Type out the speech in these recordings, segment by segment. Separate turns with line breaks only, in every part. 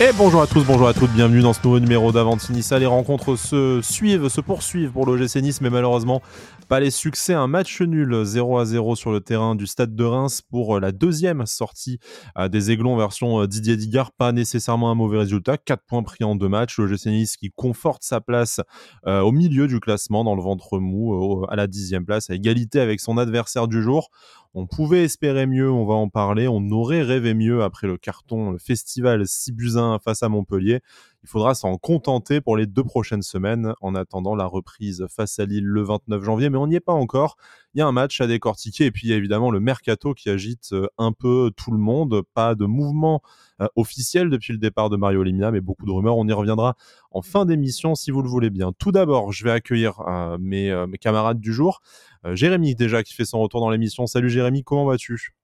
Et bonjour à tous, bonjour à toutes, bienvenue dans ce nouveau numéro d'Avantinissa. Les rencontres se suivent, se poursuivent pour l'OGC Nice, mais malheureusement, pas les succès. Un match nul 0 à 0 sur le terrain du stade de Reims pour la deuxième sortie euh, des Aiglons version euh, Didier Digard. Pas nécessairement un mauvais résultat. 4 points pris en deux matchs. L'OGC Nice qui conforte sa place euh, au milieu du classement, dans le ventre mou, à la dixième place, à égalité avec son adversaire du jour. On pouvait espérer mieux, on va en parler. On aurait rêvé mieux après le carton, le festival Sibusin face à Montpellier. Il faudra s'en contenter pour les deux prochaines semaines en attendant la reprise face à Lille le 29 janvier, mais on n'y est pas encore. Il y a un match à décortiquer et puis il y a évidemment le mercato qui agite euh, un peu tout le monde. Pas de mouvement euh, officiel depuis le départ de Mario Limina, mais beaucoup de rumeurs. On y reviendra en fin d'émission si vous le voulez bien. Tout d'abord, je vais accueillir euh, mes, camarades du jour. Jérémy déjà qui fait son retour dans l'émission. Salut Jérémy, comment vas-tu?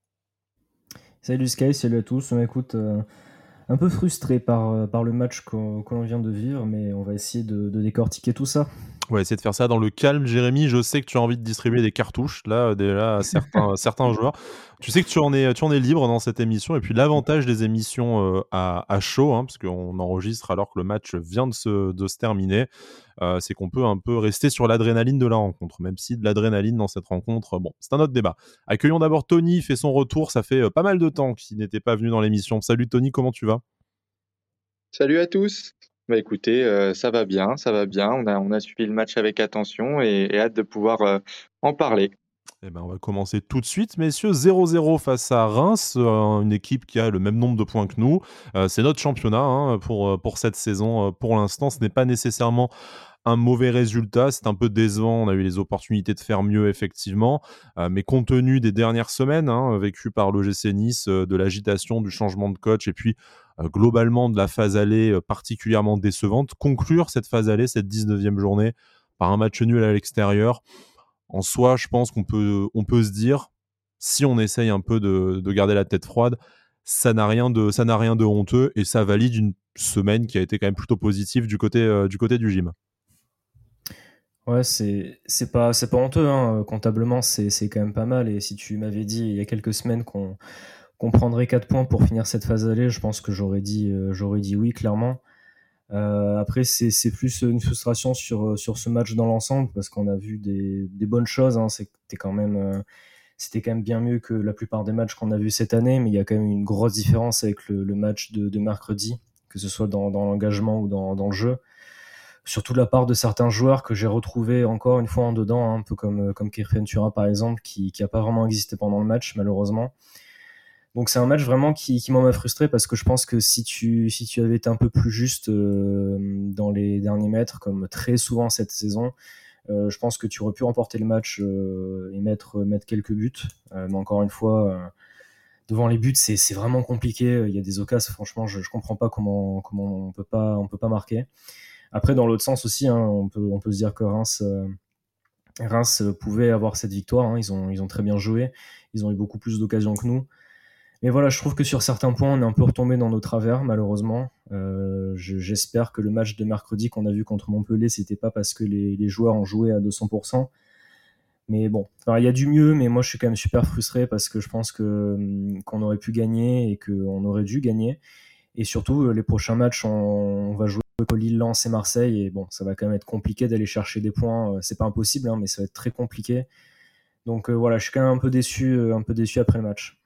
Salut Sky, salut à tous. Écoute un peu frustré par, euh, par le match qu'on vient de vivre, mais on va essayer de, décortiquer tout ça.
On va essayer de faire ça dans le calme. Jérémy, je sais que tu as envie de distribuer des cartouches là, déjà à certains, certains joueurs. Tu sais que tu en, es, tu en es libre dans cette émission. Et puis l'avantage des émissions euh, à, à, chaud, hein, parce qu'on enregistre alors que le match vient de se, de se terminer, euh, c'est qu'on peut un peu rester sur l'adrénaline de la rencontre, même si de l'adrénaline dans cette rencontre, bon, c'est un autre débat. Accueillons d'abord Tony, fait son retour, ça fait euh, pas mal de temps qu'il n'était pas venu dans l'émission. Salut Tony, comment tu vas?
Salut à tous. Bah écoutez, euh, ça va bien, ça va bien. On a, suivi le match avec attention et, hâte de pouvoir en parler.
Eh ben, on va commencer tout de suite, messieurs. 0-0 face à Reims, une équipe qui a le même nombre de points que nous. c'est notre championnat hein, pour, pour cette saison. pour l'instant, ce n'est pas nécessairement un mauvais résultat. C'est un peu décevant. On a eu les opportunités de faire mieux, effectivement. Euh, mais compte tenu des dernières semaines hein, vécues par l'OGC Nice, euh, de l'agitation, du changement de coach et puis euh, globalement de la phase allée particulièrement décevante, conclure cette phase allée, cette 19e journée, par un match nul à l'extérieur, en soi, je pense qu'on peut, on peut se dire, si on essaye un peu de, de garder la tête froide, ça n'a rien de ça n'a rien de honteux et ça valide une semaine qui a été quand même plutôt positive du côté du côté du gym.
Ouais, c'est c'est pas c'est pas honteux hein. comptablement c'est c'est quand même pas mal et si tu m'avais dit il y a quelques semaines qu'on qu'on prendrait 4 points pour finir cette phase allée, je pense que j'aurais dit euh, dit oui clairement. Euh, après c'est plus une frustration sur sur ce match dans l'ensemble parce qu'on a vu des bonnes choses hein. c'était quand même euh, quand même bien mieux que la plupart des matchs qu'on a vus cette année, mais il y a quand même une grosse différence avec le, match de, mercredi, que ce soit dans, l'engagement ou dans, le jeu surtout de la part de certains joueurs que j'ai retrouvés encore une fois en dedans, hein, un peu comme, euh, comme Kirfen Turin par exemple, qui n'a pas vraiment existé pendant le match malheureusement. Donc c'est un match vraiment qui, qui m'a frustré parce que je pense que si tu, avais été un peu plus juste euh, dans les derniers mètres, comme très souvent cette saison, euh, je pense que tu aurais pu remporter le match et mettre, quelques buts. mais encore une fois, devant les buts, c'est vraiment compliqué. Il y a des occasions, franchement, je ne comprends pas comment, on peut pas, on peut pas marquer. Après, dans l'autre sens aussi, hein, on, peut, se dire que Reims, euh, pouvait avoir cette victoire. Hein. ils ont très bien joué. Ils ont eu beaucoup plus d'occasions que nous. Mais voilà, je trouve que sur certains points, on est un peu retombé dans nos travers, malheureusement. Euh, j'espère que le match de mercredi qu'on a vu contre Montpellier, c'était pas parce que les, joueurs ont joué à 200%. Mais bon, il y a du mieux, mais moi je suis quand même super frustré parce que je pense hum, qu'on aurait pu gagner et qu'on aurait dû gagner. Et surtout, les prochains matchs, on, va jouer Lille, Lens et Marseille. Et bon, ça va quand même être compliqué d'aller chercher des points. Euh, c'est pas impossible, hein, mais ça va être très compliqué. Donc euh, voilà, je suis quand même un peu déçu, euh, un peu déçu après le match.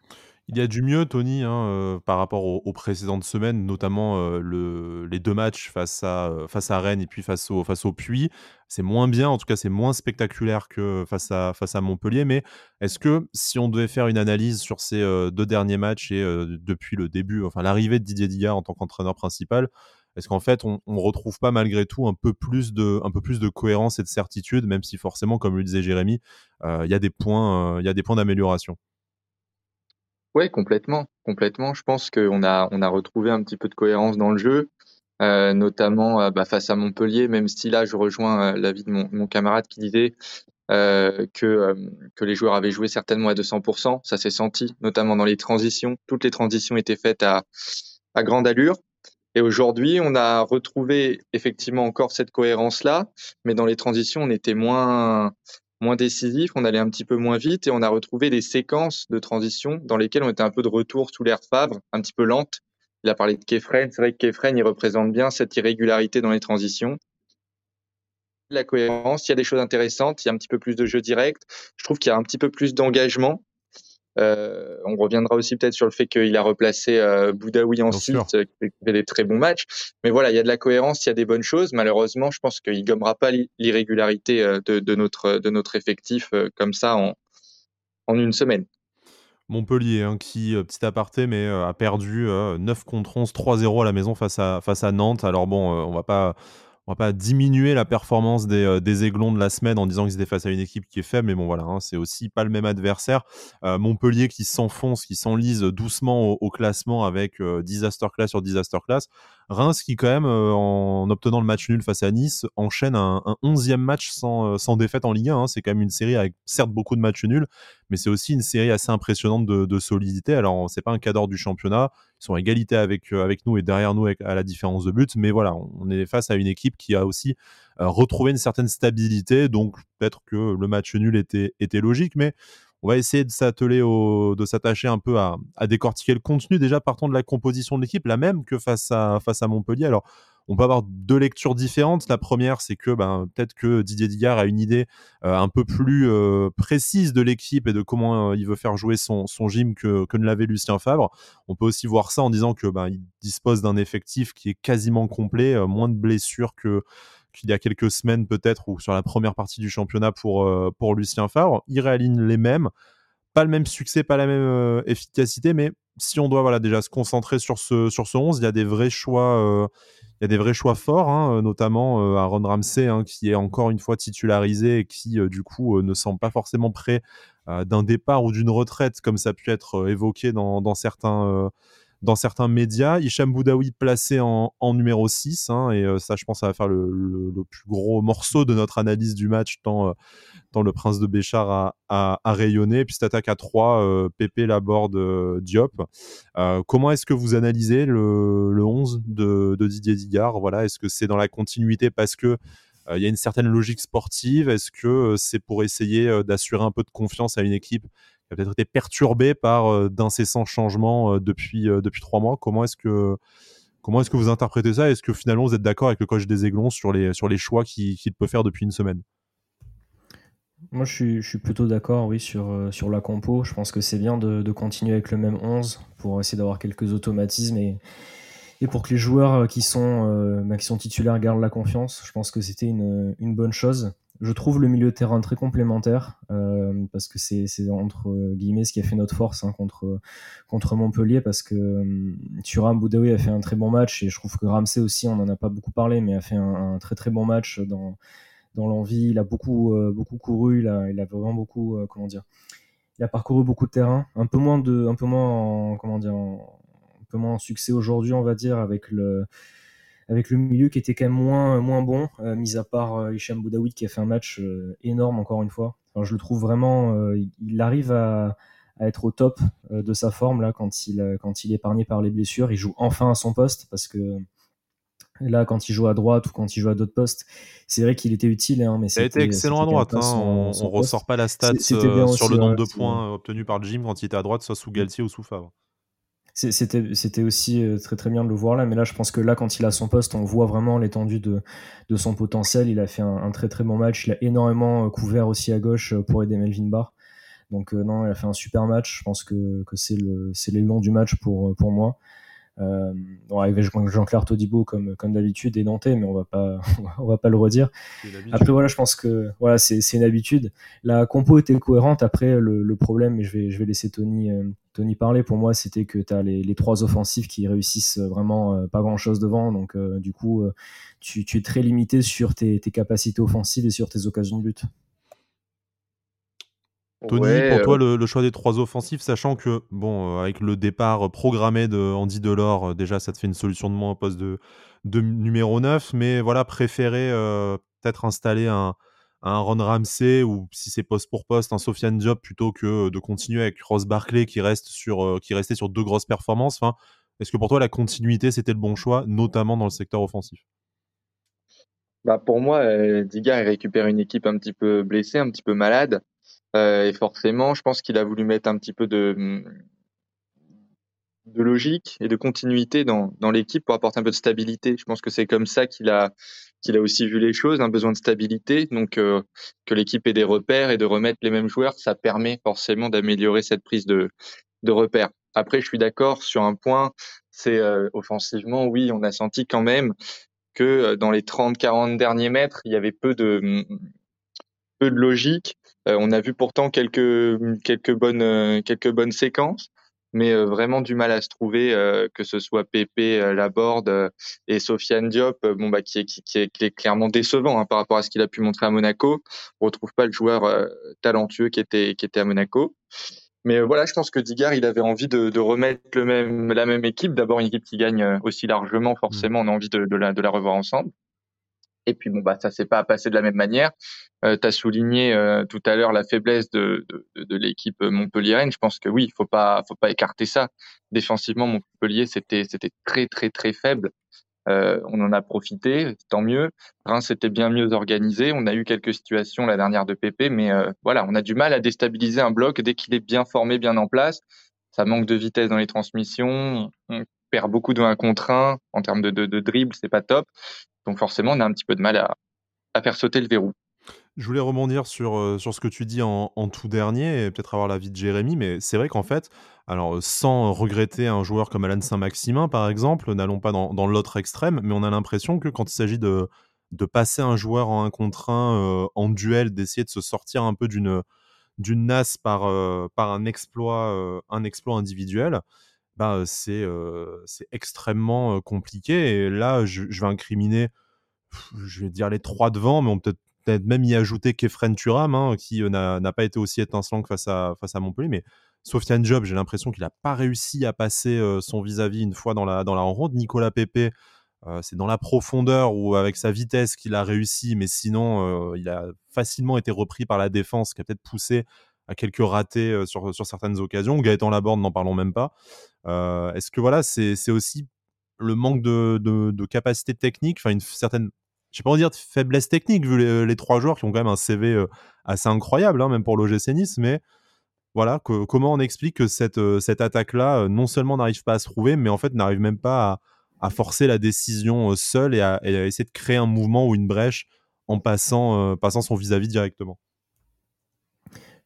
Il y a du mieux, Tony, hein, par rapport aux, précédentes semaines, notamment le, les deux matchs face à, face à Rennes et puis face au, face au Puy. C'est moins bien, en tout cas, c'est moins spectaculaire que face à, face à Montpellier. Mais est-ce que si on devait faire une analyse sur ces deux derniers matchs et depuis le début, enfin l'arrivée de Didier Digard en tant qu'entraîneur principal, est-ce qu'en fait, on, ne retrouve pas malgré tout un peu plus de, cohérence et de certitude, même si forcément, comme le disait Jérémy, euh, euh, il y a des points d'amélioration?
Oui, complètement, complètement. Je pense qu'on a, on a retrouvé un petit peu de cohérence dans le jeu, euh, notamment bah, face à Montpellier. Même si là, je rejoins l'avis de mon, camarade qui disait que, que les joueurs avaient joué certainement à 200%. Ça s'est senti, notamment dans les transitions. Toutes les transitions étaient faites à, à grande allure. Et aujourd'hui, on a retrouvé effectivement encore cette cohérence-là, mais dans les transitions, on était moins moins décisif, on allait un petit peu moins vite et on a retrouvé des séquences de transition dans lesquelles on était un peu de retour sous l'air Favre, un petit peu lente, il a parlé de Kefren. C'est vrai que Kefren, il représente bien cette irrégularité dans les transitions. La cohérence, il y a des choses intéressantes, il y a un petit peu plus de jeu direct. Je trouve qu'il y a un petit peu plus d'engagement. Euh, on reviendra aussi peut-être sur le fait qu'il a replacé euh, Boudaoui ensuite, euh, qui fait des très bons matchs. Mais voilà, il y a de la cohérence, il y a des bonnes choses. Malheureusement, je pense qu'il gommera pas l'irrégularité de, de, notre, de notre effectif comme ça en, en une semaine.
Montpellier, hein, qui, petit aparté, mais a perdu 9 contre 11, 3-0 à la maison face à, face à Nantes. Alors bon, on va pas on va pas diminuer la performance des, euh, aiglons de la semaine en disant qu'ils étaient face à une équipe qui est faible, mais bon voilà, hein, c'est aussi pas le même adversaire. Euh, Montpellier qui s'enfonce, qui s'enlise doucement au, classement avec euh, disaster class sur disaster class. Reims qui quand même, en obtenant le match nul face à Nice, enchaîne un, un 11e match sans, sans défaite en Ligue 1. Hein. C'est quand même une série avec certes beaucoup de matchs nuls, mais c'est aussi une série assez impressionnante de, solidité. Alors c'est pas un cadre du championnat, ils sont à égalité avec, avec nous et derrière nous à la différence de but, mais voilà, on est face à une équipe qui a aussi euh, retrouvé une certaine stabilité. Donc peut-être que le match nul était, était logique, mais on va essayer de s'atteler de s'attacher un peu à, décortiquer le contenu déjà partant de la composition de l'équipe, la même que face à, Montpellier. Alors on peut avoir deux lectures différentes. La première, c'est que ben, peut-être que Didier Digard a une idée euh, un peu plus euh, précise de l'équipe et de comment il veut faire jouer son, son gym que, que ne l'avait Lucien Favre. On peut aussi voir ça en disant que ben, il dispose d'un effectif qui est quasiment complet, moins de blessures que qu'il y a quelques semaines peut-être ou sur la première partie du championnat pour, euh, Lucien Favre. Il réaligne les mêmes. Pas le même succès, pas la même euh, efficacité, mais si on doit voilà, déjà se concentrer sur ce, sur ce 11, il y a des vrais choix, euh, il y a des vrais choix forts, hein, notamment Aaron Ramsey hein, qui est encore une fois titularisé et qui du coup ne semble pas forcément prêt d'un départ ou d'une retraite comme ça a pu être évoqué dans certains dans certains médias. Hicham Boudaoui placé en, numéro 6, hein, et euh, ça, je pense, ça va faire le, plus gros morceau de notre analyse du match, tant, euh, le prince de Béchar a, rayonné. Puis cette attaque à 3, euh, Pépé, Laborde, Diop. comment est-ce que vous analysez le, 11 de, Didier Digard? Voilà, Est-ce que c'est dans la continuité parce que il y a une certaine logique sportive? Est-ce que c'est pour essayer d'assurer un peu de confiance à une équipe peut-être été perturbé par euh, d'incessants changements euh, depuis, euh, depuis trois mois. Comment est-ce que, comment est-ce que vous interprétez ça? Est-ce que finalement vous êtes d'accord avec le coach des Aiglons sur les, sur les choix qu'il peut faire depuis une semaine?
Moi, je suis, je suis plutôt d'accord, oui, sur, sur la compo. Je pense que c'est bien de, de, continuer avec le même 11 pour essayer d'avoir quelques automatismes et, et pour que les joueurs qui sont, bah, qui sont titulaires gardent la confiance. Je pense que c'était une, une bonne chose je trouve le milieu de terrain très complémentaire euh, parce que c'est entre euh, guillemets ce qui a fait notre force hein, contre contre Montpellier parce que euh, Thuram Boudaoui a fait un très bon match et je trouve que Ramsey aussi on n'en a pas beaucoup parlé mais a fait un, très très bon match dans dans l'envie. Il a beaucoup beaucoup couru il a vraiment beaucoup comment dire il a parcouru beaucoup de terrain. Un peu moins de un peu moins en, comment dire un peu moins en succès aujourd'hui on va dire avec le avec le milieu qui était quand même moins, moins bon, euh, mis à part euh, Hicham Boudaoui qui a fait un match euh, énorme encore une fois. je le trouve vraiment, il arrive à, être au top de sa forme là quand il, quand il est épargné par les blessures. Il joue enfin à son poste parce que là, quand il joue à droite ou quand il joue à d'autres postes, c'est vrai qu'il était utile. Hein, mais
il a été excellent à droite. Hein. on, ne ressort pas la stat sur le nombre de points obtenus par gym quand il était à droite, soit sous Galtier ou sous Favre.
C'était aussi euh, très très bien de le voir là, mais là je pense que là quand il a son poste, on voit vraiment l'étendue de, de, son potentiel. Il a fait un, très très bon match, il a énormément euh, couvert aussi à gauche euh, pour aider Melvin Barr. Donc non, il a fait un super match. Je pense que, que c'est l'élan du match pour, pour moi. Euh, avec Jean-Claire Todibo comme, comme d'habitude et Nantais, mais on va pas, on va pas le redire. Après voilà, je pense que voilà, c'est une habitude. La compo était cohérente. Après le, problème, et je vais, je vais laisser Tony, euh, Tony parler. Pour moi, c'était que tu as les, les, trois offensifs qui réussissent vraiment euh, pas grand-chose devant. Donc du coup, tu, tu, es très limité sur tes, tes capacités offensives et sur tes occasions de but.
Tony, pour toi, le, choix des trois offensifs, sachant que, bon, euh, avec le départ programmé de Andy Delors, euh, déjà, ça te fait une solution de moins au poste de, de numéro 9, mais voilà, préférer euh, peut-être installer un, un Ron Ramsey ou si c'est poste pour poste, un Sofiane Diop plutôt que de continuer avec Ross Barclay qui, reste sur, qui restait sur deux grosses performances. Enfin, Est-ce que pour toi, la continuité, c'était le bon choix, notamment dans le secteur offensif?
Bah pour moi, Diga récupère une équipe un petit peu blessée, un petit peu malade. Euh, et forcément, je pense qu'il a voulu mettre un petit peu de logique et de continuité dans, l'équipe pour apporter un peu de stabilité. Je pense que c'est comme ça qu'il a, aussi vu les choses, un besoin de stabilité. Donc, euh, que l'équipe ait des repères et de remettre les mêmes joueurs, ça permet forcément d'améliorer cette prise de, repères. Après, je suis d'accord sur un point, c'est euh, offensivement, oui, on a senti quand même que dans les 30-40 derniers mètres, il y avait peu de logique. On a vu pourtant quelques, quelques, bonnes, quelques bonnes séquences mais euh, vraiment du mal à se trouver, euh, que ce soit Pépé, euh, Laborde et Sofiane Diop, bon bah qui est, qui, qui, est, clairement décevant hein, par rapport à ce qu'il a pu montrer à Monaco. On retrouve pas le joueur talentueux qui était qui était à Monaco. Mais voilà, je pense que Digard, il avait envie de, de remettre le même, la même équipe. D'abord une équipe qui gagne aussi largement, forcément, on a envie de, de, la, de la revoir ensemble. Et puis bon bah ça s'est pas passé de la même manière. Euh, tu as souligné euh, tout à l'heure la faiblesse de, de, de l'équipe montpelliéraine. Je pense que oui, il faut pas faut pas écarter ça. Défensivement, Montpellier c'était c'était très très très faible. Euh, on en a profité, tant mieux. Reims était bien mieux organisé. On a eu quelques situations la dernière de PP, mais euh, voilà, on a du mal à déstabiliser un bloc dès qu'il est bien formé, bien en place. Ça manque de vitesse dans les transmissions. On perd beaucoup de 1 contre 1 en termes de, de, de dribble, c'est pas top. Donc forcément, on a un petit peu de mal à, faire sauter le verrou.
Je voulais rebondir sur, euh, ce que tu dis en, tout dernier et peut-être avoir l'avis de Jérémy, mais c'est vrai qu'en fait, alors sans regretter un joueur comme Alan Saint-Maximin par exemple, n'allons pas dans, l'autre extrême, mais on a l'impression que quand il s'agit de, passer un joueur en un contre un euh, en duel, d'essayer de se sortir un peu d'une nasse par, euh, par un exploit un exploit individuel, bah, c'est extrêmement compliqué. Et là, je, vais incriminer, je vais dire les trois devant, mais on peut peut-être même y ajouter Kefren Turam, hein, qui n'a pas été aussi étincelant que face à, face à Montpellier. Mais Sofiane Job, j'ai l'impression qu'il n'a pas réussi à passer son vis-à-vis -vis une fois dans la, dans la rencontre. Nicolas Pepe, c'est dans la profondeur ou avec sa vitesse qu'il a réussi, mais sinon, il a facilement été repris par la défense qui a peut-être poussé quelques ratés sur, sur certaines occasions. Gaëtan Laborde, n'en parlons même pas. Est-ce que voilà, c'est aussi le manque de, de, capacité technique, enfin une certaine, je sais pas en dire faiblesse technique vu les, trois joueurs qui ont quand même un CV assez incroyable, hein, même pour l'OGC Nice, mais voilà, comment on explique que cette, cette attaque-là, non seulement n'arrive pas à se trouver, mais en fait n'arrive même pas à, forcer la décision seule et à, essayer de créer un mouvement ou une brèche en passant, passant son vis-à-vis -vis directement?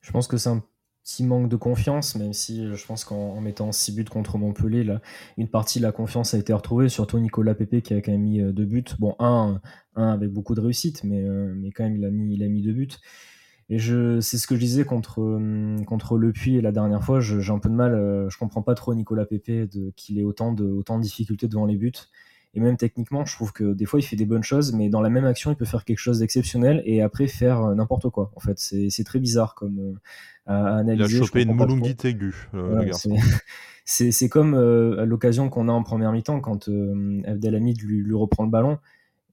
Je pense que c'est un petit manque de confiance, même si euh, je pense qu'en mettant 6 buts contre Montpellier, là, une partie de la confiance a été retrouvée, surtout Nicolas Pepe qui a quand même mis euh, deux buts. Bon, un, un avec beaucoup de réussite, mais, euh, mais quand même il a mis, il a mis deux buts. Et je, c'est ce que je disais contre, contre Le Puy la dernière fois. j'ai un peu de mal, je comprends pas trop Nicolas Pepe qu'il ait autant de, autant de difficultés devant les buts. Et même techniquement, je trouve que des fois, il fait des bonnes choses, mais dans la même action, il peut faire quelque chose d'exceptionnel et après faire euh, n'importe quoi. En fait, c'est très bizarre comme euh, à, analyser.
Il a chopé une moulungite aiguë, euh,
C'est comme euh, l'occasion qu'on a en première mi-temps quand Abdelhamid lui, lui, reprend le ballon.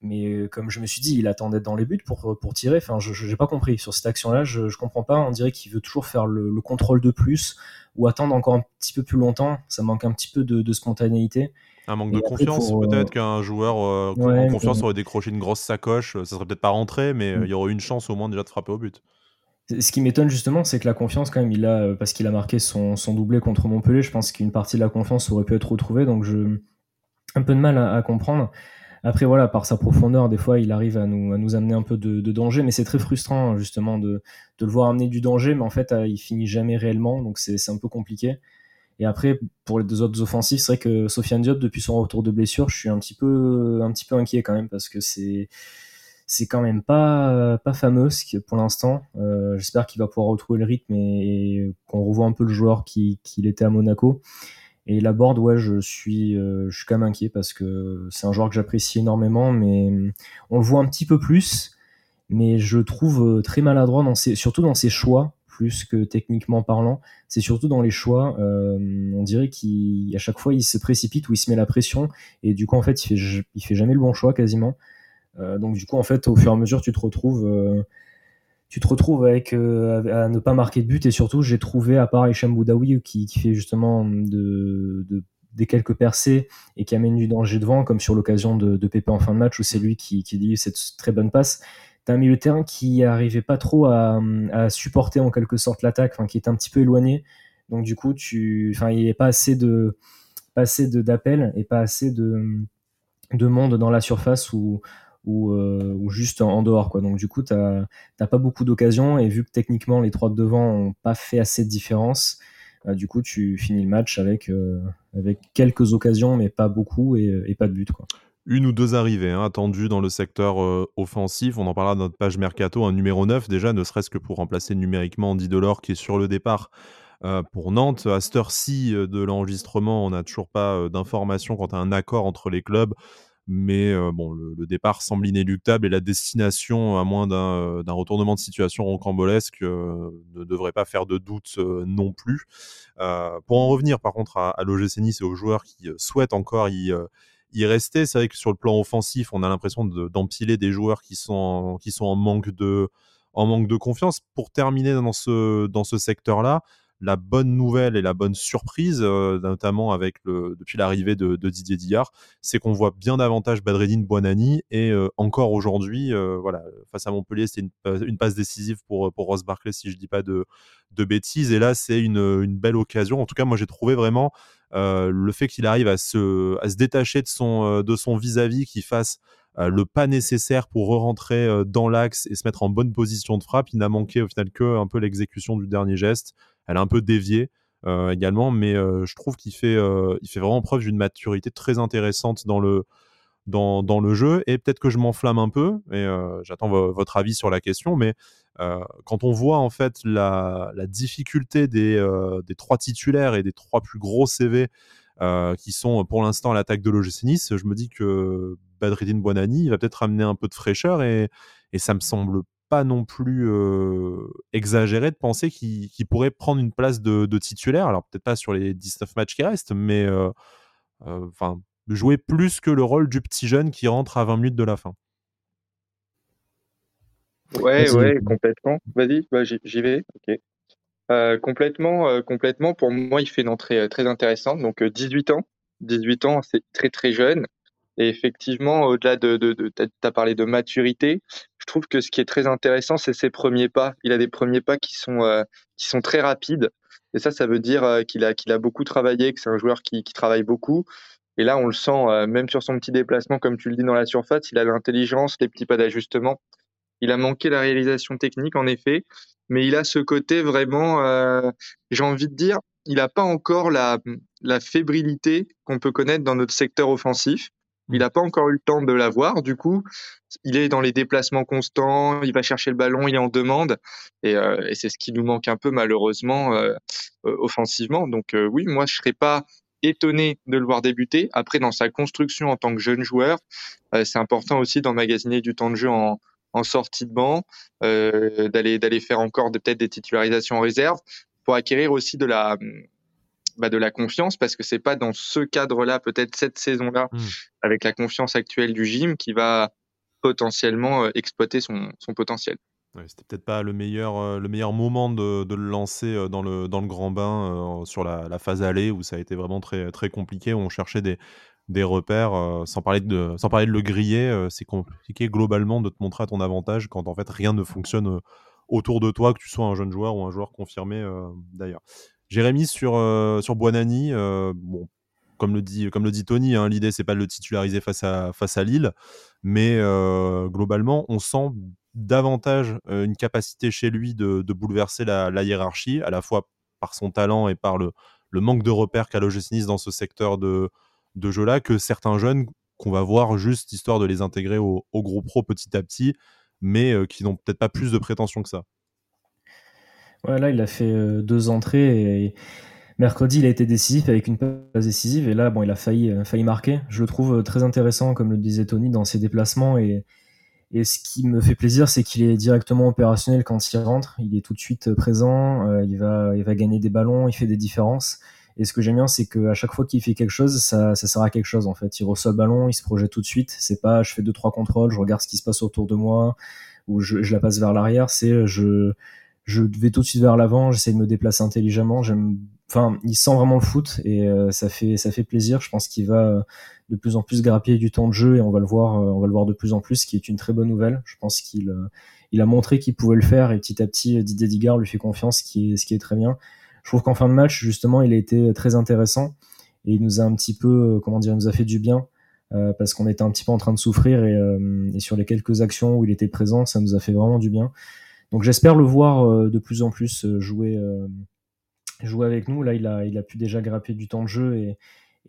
Mais comme je me suis dit, il attendait dans les buts pour, pour tirer. Enfin, je n'ai pas compris. Sur cette action-là, je ne comprends pas. On dirait qu'il veut toujours faire le, le, contrôle de plus ou attendre encore un petit peu plus longtemps. Ça manque un petit peu de, de spontanéité.
Un manque de confiance, peut-être qu'un joueur euh, en confiance aurait décroché une grosse sacoche, euh, ça serait peut-être pas rentré, mais euh, mm. il y aurait une chance au moins déjà de frapper au but.
Ce qui m'étonne justement, c'est que la confiance, quand même, il a, parce qu'il a marqué son, son, doublé contre Montpellier, je pense qu'une partie de la confiance aurait pu être retrouvée, donc je un peu de mal à, comprendre. Après, voilà, par sa profondeur, des fois, il arrive à nous, à nous amener un peu de, de danger, mais c'est très frustrant, justement, de, de, le voir amener du danger, mais en fait, il finit jamais réellement, donc c'est un peu compliqué. Et après, pour les deux autres offensifs, c'est vrai que Sofiane Diop, depuis son retour de blessure, je suis un petit peu, un petit peu inquiet quand même parce que c'est, c'est quand même pas, pas fameux pour l'instant. Euh, j'espère qu'il va pouvoir retrouver le rythme et, qu'on revoit un peu le joueur qu'il qui était à Monaco. Et la board, ouais, je suis, euh, je suis quand même inquiet parce que c'est un joueur que j'apprécie énormément, mais on le voit un petit peu plus. Mais je trouve très maladroit surtout dans ses choix plus que techniquement parlant. C'est surtout dans les choix. Euh, on dirait qu'à chaque fois, il se précipite ou il se met la pression. Et du coup, en fait, il fait, fait jamais le bon choix quasiment. Euh, donc, du coup, en fait, au fur et à mesure, tu te retrouves. Euh, tu te retrouves avec à ne pas marquer de but et surtout j'ai trouvé à part Hicham qui, fait justement de, des quelques percées et qui amène du danger devant comme sur l'occasion de, de Pépé en fin de match où c'est lui qui, qui dit cette très bonne passe T'as un milieu de terrain qui arrivait pas trop à, supporter en quelque sorte l'attaque, qui est un petit peu éloigné. Donc du coup, tu, il n'y avait pas assez de, pas assez d'appels et pas assez de, de monde dans la surface ou, ou, ou juste en, dehors. Quoi. Donc du coup, tu n'as pas beaucoup d'occasions et vu que techniquement les trois de devant n'ont pas fait assez de différence, du coup, tu finis le match avec, avec quelques occasions, mais pas beaucoup et, et pas de but. Quoi
une ou deux arrivées hein, attendues dans le secteur euh, offensif. On en parlera dans notre page Mercato, un numéro 9 déjà, ne serait-ce que pour remplacer numériquement Andy Delors qui est sur le départ euh, pour Nantes. À cette heure-ci euh, de l'enregistrement, on n'a toujours pas d'informations quant à un accord entre les clubs. Mais bon, le, départ semble inéluctable et la destination, à moins d'un retournement de situation rocambolesque, ne devrait pas faire de doute non plus. pour en revenir par contre à, à l'OGC Nice et aux joueurs qui souhaitent encore y y rester. C'est vrai que sur le plan offensif, on a l'impression d'empiler des joueurs qui sont, qui sont en, manque de, en manque de confiance. Pour terminer dans ce, dans ce secteur-là, la bonne nouvelle et la bonne surprise, euh, notamment avec depuis l'arrivée de, Didier Dillard, c'est qu'on voit bien davantage Badreddine Buonani et euh, encore aujourd'hui, euh, voilà, face à Montpellier, c'était une, passe décisive pour, pour Ross Barclay, si je ne dis pas de, de bêtises. Et là, c'est une, une, belle occasion. En tout cas, moi, j'ai trouvé vraiment le fait qu'il arrive à se, à se détacher de son de son vis-à-vis, qu'il fasse le pas nécessaire pour re-rentrer dans l'axe et se mettre en bonne position de frappe. Il n'a manqué au final que un peu l'exécution du dernier geste. Elle a un peu dévié également, mais je trouve qu'il fait, il fait vraiment preuve d'une maturité très intéressante dans le, dans, dans le jeu. Et peut-être que je m'enflamme un peu, et j'attends votre avis sur la question, mais quand on voit en fait la, difficulté des, des, trois titulaires et des trois plus gros CV qui sont pour l'instant à l'attaque de l'OGC je me dis que Badridine Buonani va peut-être amener un peu de fraîcheur et, et ça me semble pas non plus exagéré de penser qu'il pourrait prendre une place de, de titulaire. Alors peut-être pas sur les 19 matchs qui restent, mais enfin jouer plus que le rôle du petit jeune qui rentre à 20 minutes de la fin.
Ouais, ouais, complètement. Vas-y, bah, j'y vais. Ok. Euh, complètement, euh, complètement. Pour moi, il fait une entrée euh, très intéressante. Donc, 18 ans. 18 ans, c'est très, très jeune. Et effectivement, au-delà de, de, de tu as parlé de maturité, je trouve que ce qui est très intéressant, c'est ses premiers pas. Il a des premiers pas qui sont, qui sont très rapides. Et ça, ça veut dire qu'il a, qu'il a beaucoup travaillé, que c'est un joueur qui, qui travaille beaucoup. Et là, on le sent, même sur son petit déplacement, comme tu le dis dans la surface, il a l'intelligence, les petits pas d'ajustement. Il a manqué la réalisation technique, en effet, mais il a ce côté vraiment, euh, j'ai envie de dire, il n'a pas encore la, la fébrilité qu'on peut connaître dans notre secteur offensif. Il n'a pas encore eu le temps de l'avoir. Du coup, il est dans les déplacements constants, il va chercher le ballon, il est en demande. Et, euh, et c'est ce qui nous manque un peu malheureusement euh, euh offensivement. Donc euh, oui, moi je serais pas étonné de le voir débuter. Après, dans sa construction en tant que jeune joueur, euh, c'est important aussi d'emmagasiner du temps de jeu en, en sortie de banc, euh, d'aller d'aller faire encore peut-être des titularisations en réserve pour acquérir aussi de la bah, de la confiance parce que c'est pas dans ce cadre-là peut-être cette saison-là mmh. avec la confiance actuelle du gym qui va potentiellement euh, exploiter son, son potentiel.
Ouais, C'était peut-être pas le meilleur, euh, le meilleur moment de, de, le lancer dans le, dans le grand bain sur la, la, phase allée où ça a été vraiment très, très compliqué. Où on cherchait des, des repères, euh, sans, parler de, sans parler de le griller, euh, c'est compliqué globalement de te montrer à ton avantage quand en fait rien ne fonctionne euh, autour de toi, que tu sois un jeune joueur ou un joueur confirmé d'ailleurs. Jérémy sur, sur Buonani, bon, comme le dit, Tony, hein, l'idée c'est pas de le titulariser face à, Lille, mais globalement on sent davantage une capacité chez lui de, bouleverser la, hiérarchie, à la fois par son talent et par le, manque de repères qu'a l'OGC dans ce secteur de, de jeu-là que certains jeunes qu'on va voir juste histoire de les intégrer au, au groupe pro petit à petit, mais euh, qui n'ont peut-être pas plus de prétention que ça.
Ouais, là, il a fait euh, deux entrées et mercredi, il a été décisif avec une passe décisive et là, bon, il a failli, euh, failli marquer. Je le trouve très intéressant, comme le disait Tony, dans ses déplacements et, et ce qui me fait plaisir, c'est qu'il est directement opérationnel quand il rentre. Il est tout de suite présent, il, va, il va gagner des ballons, il fait des différences. Et ce que j'aime bien, c'est qu'à chaque fois qu'il fait quelque chose, ça, ça, sert à quelque chose en fait. Il reçoit le ballon, il se projette tout de suite. C'est pas je fais deux trois contrôles, je regarde ce qui se passe autour de moi ou je, je la passe vers l'arrière. C'est je je vais tout de suite vers l'avant, j'essaie de me déplacer intelligemment. J'aime, enfin, il sent vraiment le foot et euh, ça fait ça fait plaisir. Je pense qu'il va de plus en plus grappiller du temps de jeu et on va le voir, euh, on va le voir de plus en plus, ce qui est une très bonne nouvelle. Je pense qu'il euh, il a montré qu'il pouvait le faire et petit à petit Didier Digard lui fait confiance, ce qui est ce qui est très bien. Je trouve qu'en fin de match, justement, il a été très intéressant. et il nous a un petit peu, comment dire, il nous a fait du bien parce qu'on était un petit peu en train de souffrir et, sur les quelques actions où il était présent, ça nous a fait vraiment du bien. Donc j'espère le voir de plus en plus jouer, jouer avec nous. Là, il a, il a pu déjà grapper du temps de jeu et,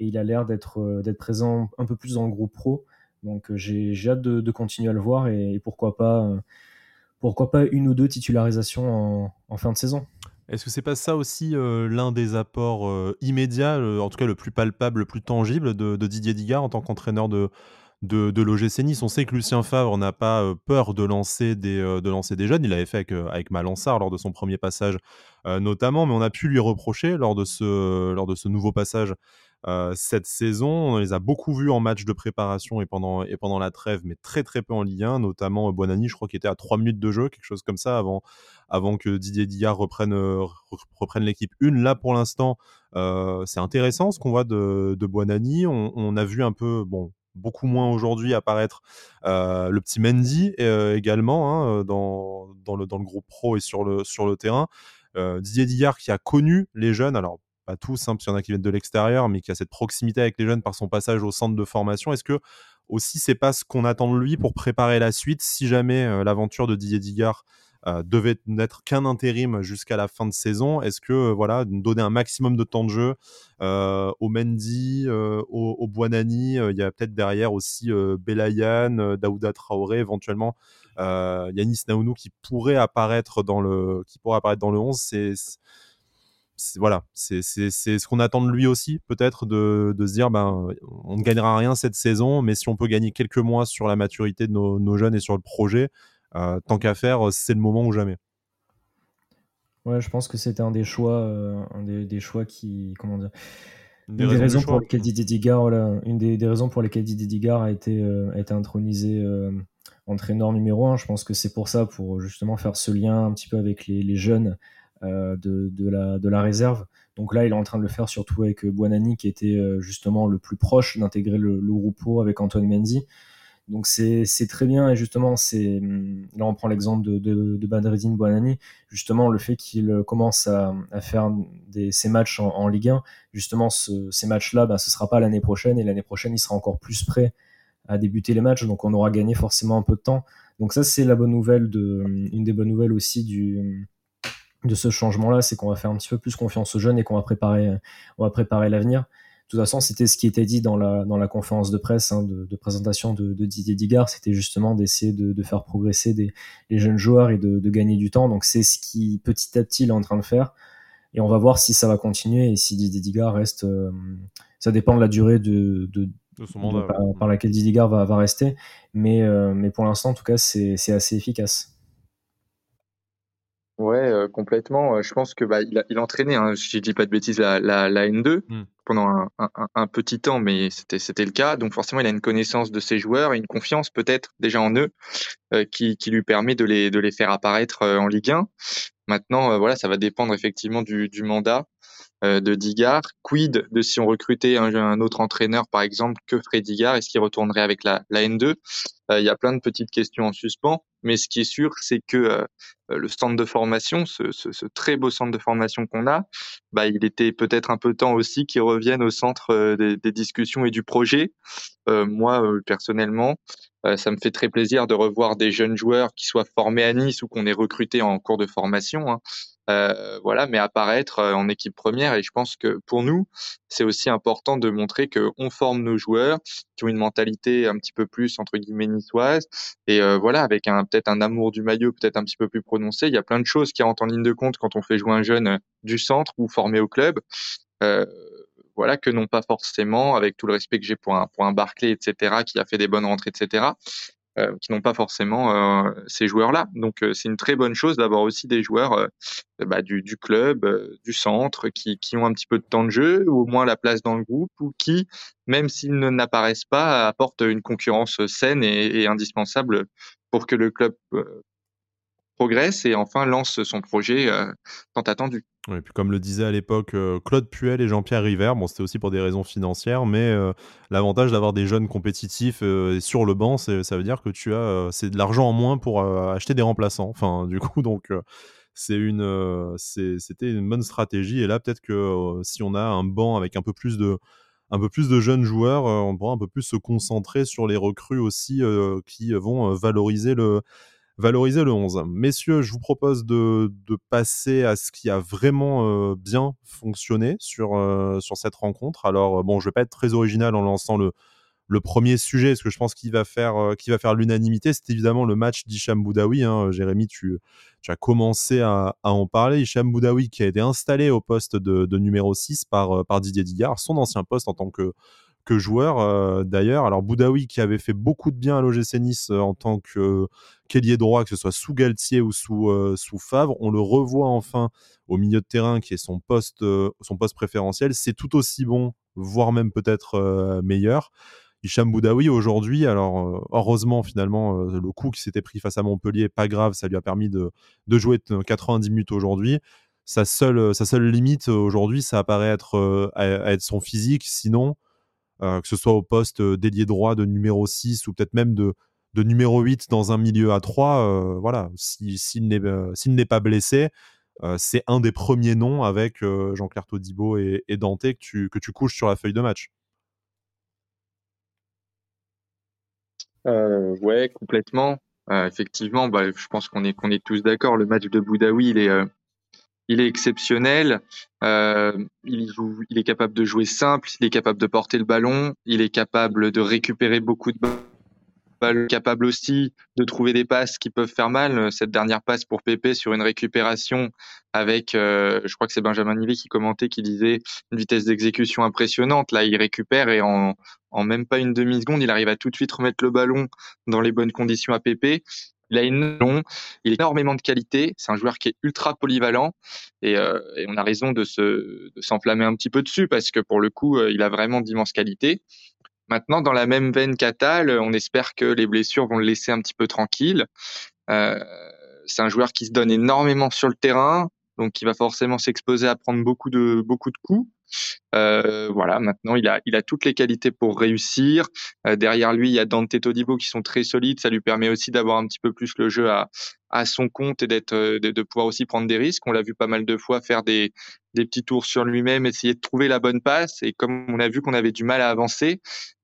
il a l'air d'être d'être présent un peu plus dans le groupe pro. Donc j'ai hâte de, continuer à le voir et, pourquoi pas pourquoi pas une ou deux titularisations en, fin de saison.
Est-ce que c'est pas ça aussi l'un des apports immédiats, en tout cas le plus palpable, le plus tangible de, Didier Digard en tant qu'entraîneur de, de, de l'OGC Nice On sait que Lucien Favre n'a pas peur de lancer, des, de lancer des jeunes. Il l'avait fait avec, avec Malansar lors de son premier passage notamment, mais on a pu lui reprocher lors de ce, lors de ce nouveau passage euh, cette saison. On les a beaucoup vus en match de préparation et pendant, et pendant la trêve, mais très très peu en Ligue 1, notamment Buonani, je crois qu'il était à 3 minutes de jeu, quelque chose comme ça, avant, avant que Didier Dillard reprenne, euh, reprenne l'équipe une. Là, pour l'instant, euh, c'est intéressant ce qu'on voit de, de Buonani. On, a vu un peu, bon, beaucoup moins aujourd'hui apparaître le petit Mendy également hein, dans, dans, le, dans le groupe pro et sur le, sur le terrain. Didier Dillard qui a connu les jeunes, alors pas tous, hein, parce qu'il y en a qui viennent de l'extérieur, mais qui a cette proximité avec les jeunes par son passage au centre de formation. Est-ce que aussi c'est pas ce qu'on attend de lui pour préparer la suite si jamais euh, l'aventure de Didier euh, devait n'être qu'un intérim jusqu'à la fin de saison. Est-ce que euh, voilà donner un maximum de temps de jeu au Mendy, au, Buonani, il y a peut-être derrière aussi Belayan, Daouda Traoré, éventuellement Yanis Naounou qui pourrait apparaître dans le qui pourrait apparaître dans le 11 c'est voilà, c'est ce qu'on attend de lui aussi, peut-être, de, se dire, ben, on ne gagnera rien cette saison, mais si on peut gagner quelques mois sur la maturité de nos, jeunes et sur le projet, euh, tant qu'à faire, c'est le moment ou jamais.
Ouais, je pense que c'était un des choix, euh, un des, choix qui, comment dire, une des, raisons, pour lesquelles Didier Digard, une des, raisons pour lesquelles Didier Digard a été, euh, a été intronisé entraîneur numéro un. Je pense que c'est pour ça, pour justement faire ce lien un petit peu avec les, les jeunes euh, de, de, la, de la réserve. Donc là, il est en train de le faire surtout avec euh, Buonani, qui était euh, justement le plus proche d'intégrer le, le groupe avec Antoine Mendy. Donc c'est très bien. Et justement c'est là on prend l'exemple de, de, de Badreddine Buonani justement le fait qu'il commence à, faire des, ces matchs en, Ligue 1 justement ce, ces matchs là ben, ce sera pas l'année prochaine. Et l'année prochaine il sera encore plus prêt à débuter les matchs. Donc on aura gagné forcément un peu de temps. Donc ça c'est la bonne nouvelle de une des bonnes nouvelles aussi du de ce changement-là, c'est qu'on va faire un petit peu plus confiance aux jeunes et qu'on va préparer, va préparer l'avenir. De toute façon, c'était ce qui était dit dans la, dans la conférence de presse hein, de, présentation de, Didier Digard, c'était justement d'essayer de, faire progresser des, les jeunes joueurs et de, gagner du temps. Donc c'est ce qui petit à petit il est en train de faire. Et on va voir si ça va continuer et si Didier Digard reste. Euh, ça dépend de la durée de, son mandat, par, laquelle Didier Digard va, va rester. Mais, euh, mais pour l'instant, en tout cas, c'est assez efficace.
Ouais, euh, complètement. Euh, je pense que bah, il a, il a entraîné, hein, si je dis pas de bêtises, la, la, la N2 mmh. pendant un, un, un, petit temps, mais c'était c'était le cas. Donc forcément, il a une connaissance de ses joueurs et une confiance peut-être déjà en eux euh, qui, qui lui permet de les de les faire apparaître en Ligue 1. Maintenant, voilà, ça va dépendre effectivement du, du mandat de Digard. Quid de si on recrutait un, autre entraîneur, par exemple, que ferait Digard? Est-ce qu'il retournerait avec la, N2 euh, Il y a plein de petites questions en suspens, mais ce qui est sûr, c'est que euh, le centre de formation, ce, très beau centre de formation qu'on a, bah, il était peut-être un peu temps aussi qu'il revienne au centre des, discussions et du projet. moi, personnellement, ça me fait très plaisir de revoir des jeunes joueurs qui soient formés à Nice ou qu'on ait recrutés en cours de formation. Hein. Euh, voilà, mais apparaître euh, en équipe première. Et je pense que pour nous, c'est aussi important de montrer qu'on forme nos joueurs qui ont une mentalité un petit peu plus entre guillemets niçoise. Et euh, voilà, avec un peut-être un amour du maillot peut-être un petit peu plus prononcé. Il y a plein de choses qui rentrent en ligne de compte quand on fait jouer un jeune du centre ou formé au club. Voilà que non pas forcément avec tout le respect que j'ai pour un pour un Barclay etc qui a fait des bonnes rentrées etc euh, qui n'ont pas forcément euh, ces joueurs-là. Donc euh, c'est une très bonne chose d'avoir aussi des joueurs bah, du, du, club, du centre, qui, qui, ont un petit peu de temps de jeu, ou au moins la place dans le groupe, ou qui, même s'ils n'apparaissent pas, apportent une concurrence saine et indispensable pour que le club progresse et enfin lance son projet tant attendu.
Et puis comme le disait à l'époque Claude Puel et Jean-Pierre River, bon c'était aussi pour des raisons financières, mais l'avantage d'avoir des jeunes compétitifs sur le banc, ça veut dire que tu as c'est de l'argent en moins pour acheter des remplaçants. Enfin du coup donc c'est une c'était une bonne stratégie et là peut-être que si on a un banc avec un peu plus de un peu plus de jeunes joueurs, on pourra un peu plus se concentrer sur les recrues aussi qui vont valoriser le valoriser le 11. Messieurs, je vous propose de, passer à ce qui a vraiment bien fonctionné sur, sur cette rencontre. Alors, bon, je vais pas être très original en lançant le, le premier sujet, parce que je pense qu'il va faire, euh, va faire l'unanimité, c'est évidemment le match d'Hicham Boudaoui. Hein. Jérémy, tu, as commencé à, en parler. Hicham Boudaoui qui a été installé au poste de, numéro 6 par, euh, par Didier Digard, son ancien poste en tant que, que joueur euh, d'ailleurs. Alors Boudaoui qui avait fait beaucoup de bien à l'OGC Nice en tant que qu'ailier droit, que ce soit sous Galtier ou sous, sous Favre, on le revoit enfin au milieu de terrain qui est son poste, son poste préférentiel. C'est tout aussi bon, voire même peut-être meilleur. Hicham Boudaoui aujourd'hui, alors euh, heureusement finalement euh, le coup qui s'était pris face à Montpellier, pas grave, ça lui a permis de, jouer 90 minutes aujourd'hui. Sa seule, euh, sa seule limite aujourd'hui, ça apparaît être, être son physique. Sinon, que ce soit au poste d'ailier droit de numéro 6 ou peut-être même de, de numéro 8 dans un milieu à 3, voilà, s'il n'est pas blessé, c'est un des premiers noms avec Jean-Claire Todibo et, et Dante que tu, que tu couches sur la feuille de match.
Euh, ouais, complètement. Euh, effectivement, bah, je pense qu'on est qu'on est tous d'accord. Le match de Boudaoui, il est euh, il est exceptionnel. Euh, il, joue, il est capable de jouer simple, il est capable de porter le ballon, il est capable de récupérer beaucoup de balles capable aussi de trouver des passes qui peuvent faire mal. Cette dernière passe pour Pépé sur une récupération avec, euh, je crois que c'est Benjamin Nivet qui commentait, qui disait une vitesse d'exécution impressionnante. Là, il récupère et en, en même pas une demi-seconde, il arrive à tout de suite remettre le ballon dans les bonnes conditions à Pépé. Il a une long, il a énormément de qualité. C'est un joueur qui est ultra polyvalent et, euh, on a raison de se de s'enflammer un petit peu dessus parce que pour le coup, euh, il a vraiment d'immenses qualités. Maintenant, dans la même veine qu'Atal, on espère que les blessures vont le laisser un petit peu tranquille. Euh, c'est un joueur qui se donne énormément sur le terrain, donc il va forcément s'exposer à prendre beaucoup de beaucoup de coups. Euh, voilà, maintenant il a il a toutes les qualités pour réussir. Euh, derrière lui, il y a Dante Todibo qui sont très solides. Ça lui permet aussi d'avoir un petit peu plus le jeu à à son compte et d'être de, de, pouvoir aussi prendre des risques. On l'a vu pas mal de fois faire des des petits tours sur lui-même, essayer de trouver la bonne passe. Et comme on a vu qu'on avait du mal à avancer,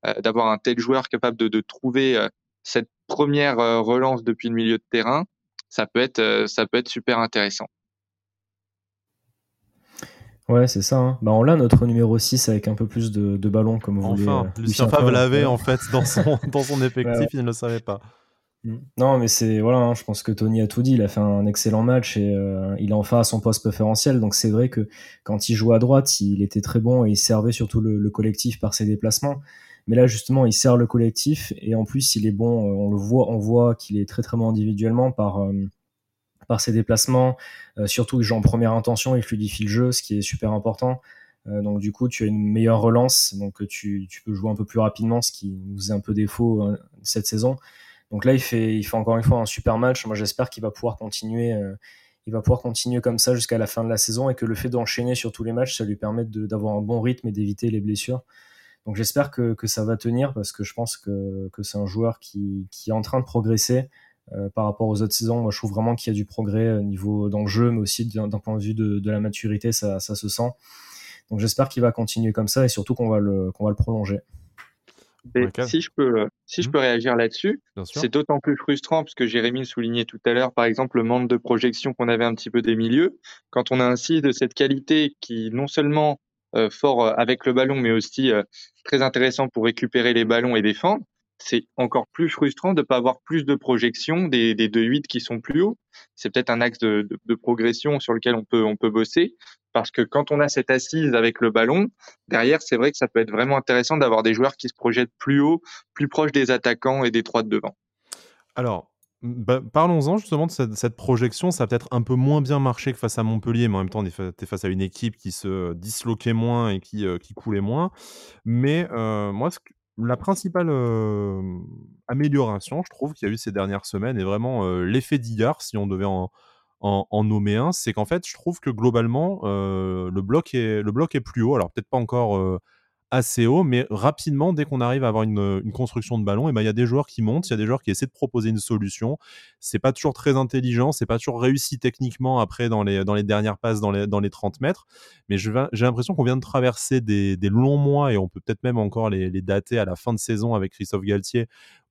euh, d'avoir un tel joueur capable de, de trouver euh, cette première relance depuis le milieu de terrain, ça peut être ça peut être super intéressant.
Ouais, c'est ça. Hein. Bah, on l'a notre numéro 6 avec un peu plus de, de ballons, comme vous
enfin,
voulez.
Lucien Favre l'avait en fait dans son, dans son effectif, il ne le savait pas.
Mm. Non, mais c'est voilà, hein, je pense que Tony a tout dit. Il a fait un excellent match et euh, il est enfin à son poste préférentiel. Donc c'est vrai que quand il joue à droite, il était très bon et il servait surtout le, collectif par ses déplacements. Mais là justement, il sert le collectif et en plus il est bon. Euh, on le voit, on voit qu'il est très très bon individuellement par euh, par ses déplacements, euh, surtout que en première intention, il fluidifie le jeu, ce qui est super important. Euh, donc du coup, tu as une meilleure relance, donc tu, tu, peux jouer un peu plus rapidement, ce qui nous faisait un peu défaut euh, cette saison. Donc là, il fait, il encore une fois un super match. Moi, j'espère qu'il va pouvoir continuer. il va pouvoir continuer comme ça jusqu'à la fin de la saison et que le fait d'enchaîner sur tous les matchs, ça lui permet d'avoir un bon rythme et d'éviter les blessures. Donc j'espère que, ça va tenir parce que je pense que, c'est un joueur qui, est en train de progresser. Euh, par rapport aux autres saisons. Moi, je trouve vraiment qu'il y a du progrès au niveau dans le jeu, mais aussi d'un point de vue de, la maturité, ça, se sent. Donc, j'espère qu'il va continuer comme ça et surtout qu'on va le, qu'on va le prolonger.
si je peux, si je peux réagir là-dessus, c'est d'autant plus frustrant parce que Jérémy le soulignait tout à l'heure, par exemple, le manque de projection qu'on avait un petit peu des milieux. Quand on a ainsi de cette qualité qui non seulement euh, fort euh, avec le ballon, mais aussi très intéressant pour récupérer les ballons et défendre, c'est encore plus frustrant de ne pas avoir plus de projection des, des 2-8 qui sont plus hauts. C'est peut-être un axe de, progression sur lequel on peut, on peut bosser. Parce que quand on a cette assise avec le ballon, derrière, c'est vrai que ça peut être vraiment intéressant d'avoir des joueurs qui se projettent plus haut, plus proches des attaquants et des trois de devant.
Alors, bah, parlons-en justement de cette, projection. Ça a peut-être un peu moins bien marché que face à Montpellier, mais en même temps, tu es face à une équipe qui se disloquait moins et qui, euh, qui coulait moins. Mais euh, moi, ce que, la principale amélioration, je trouve, qu'il y a eu ces dernières semaines, est vraiment l'effet d'hier, si on devait en, nommer un, c'est qu'en fait, je trouve que globalement, le bloc est plus haut. Alors, peut-être pas encore assez haut, mais rapidement, dès qu'on arrive à avoir une, construction de ballon, eh ben, il y a des joueurs qui montent, il y a des joueurs qui essaient de proposer une solution. C'est pas toujours très intelligent, c'est pas toujours réussi techniquement après dans les, dernières passes, dans les, dans les 30 mètres, mais j'ai l'impression qu'on vient de traverser des, longs mois, et on peut peut-être même encore les, dater à la fin de saison avec Christophe Galtier,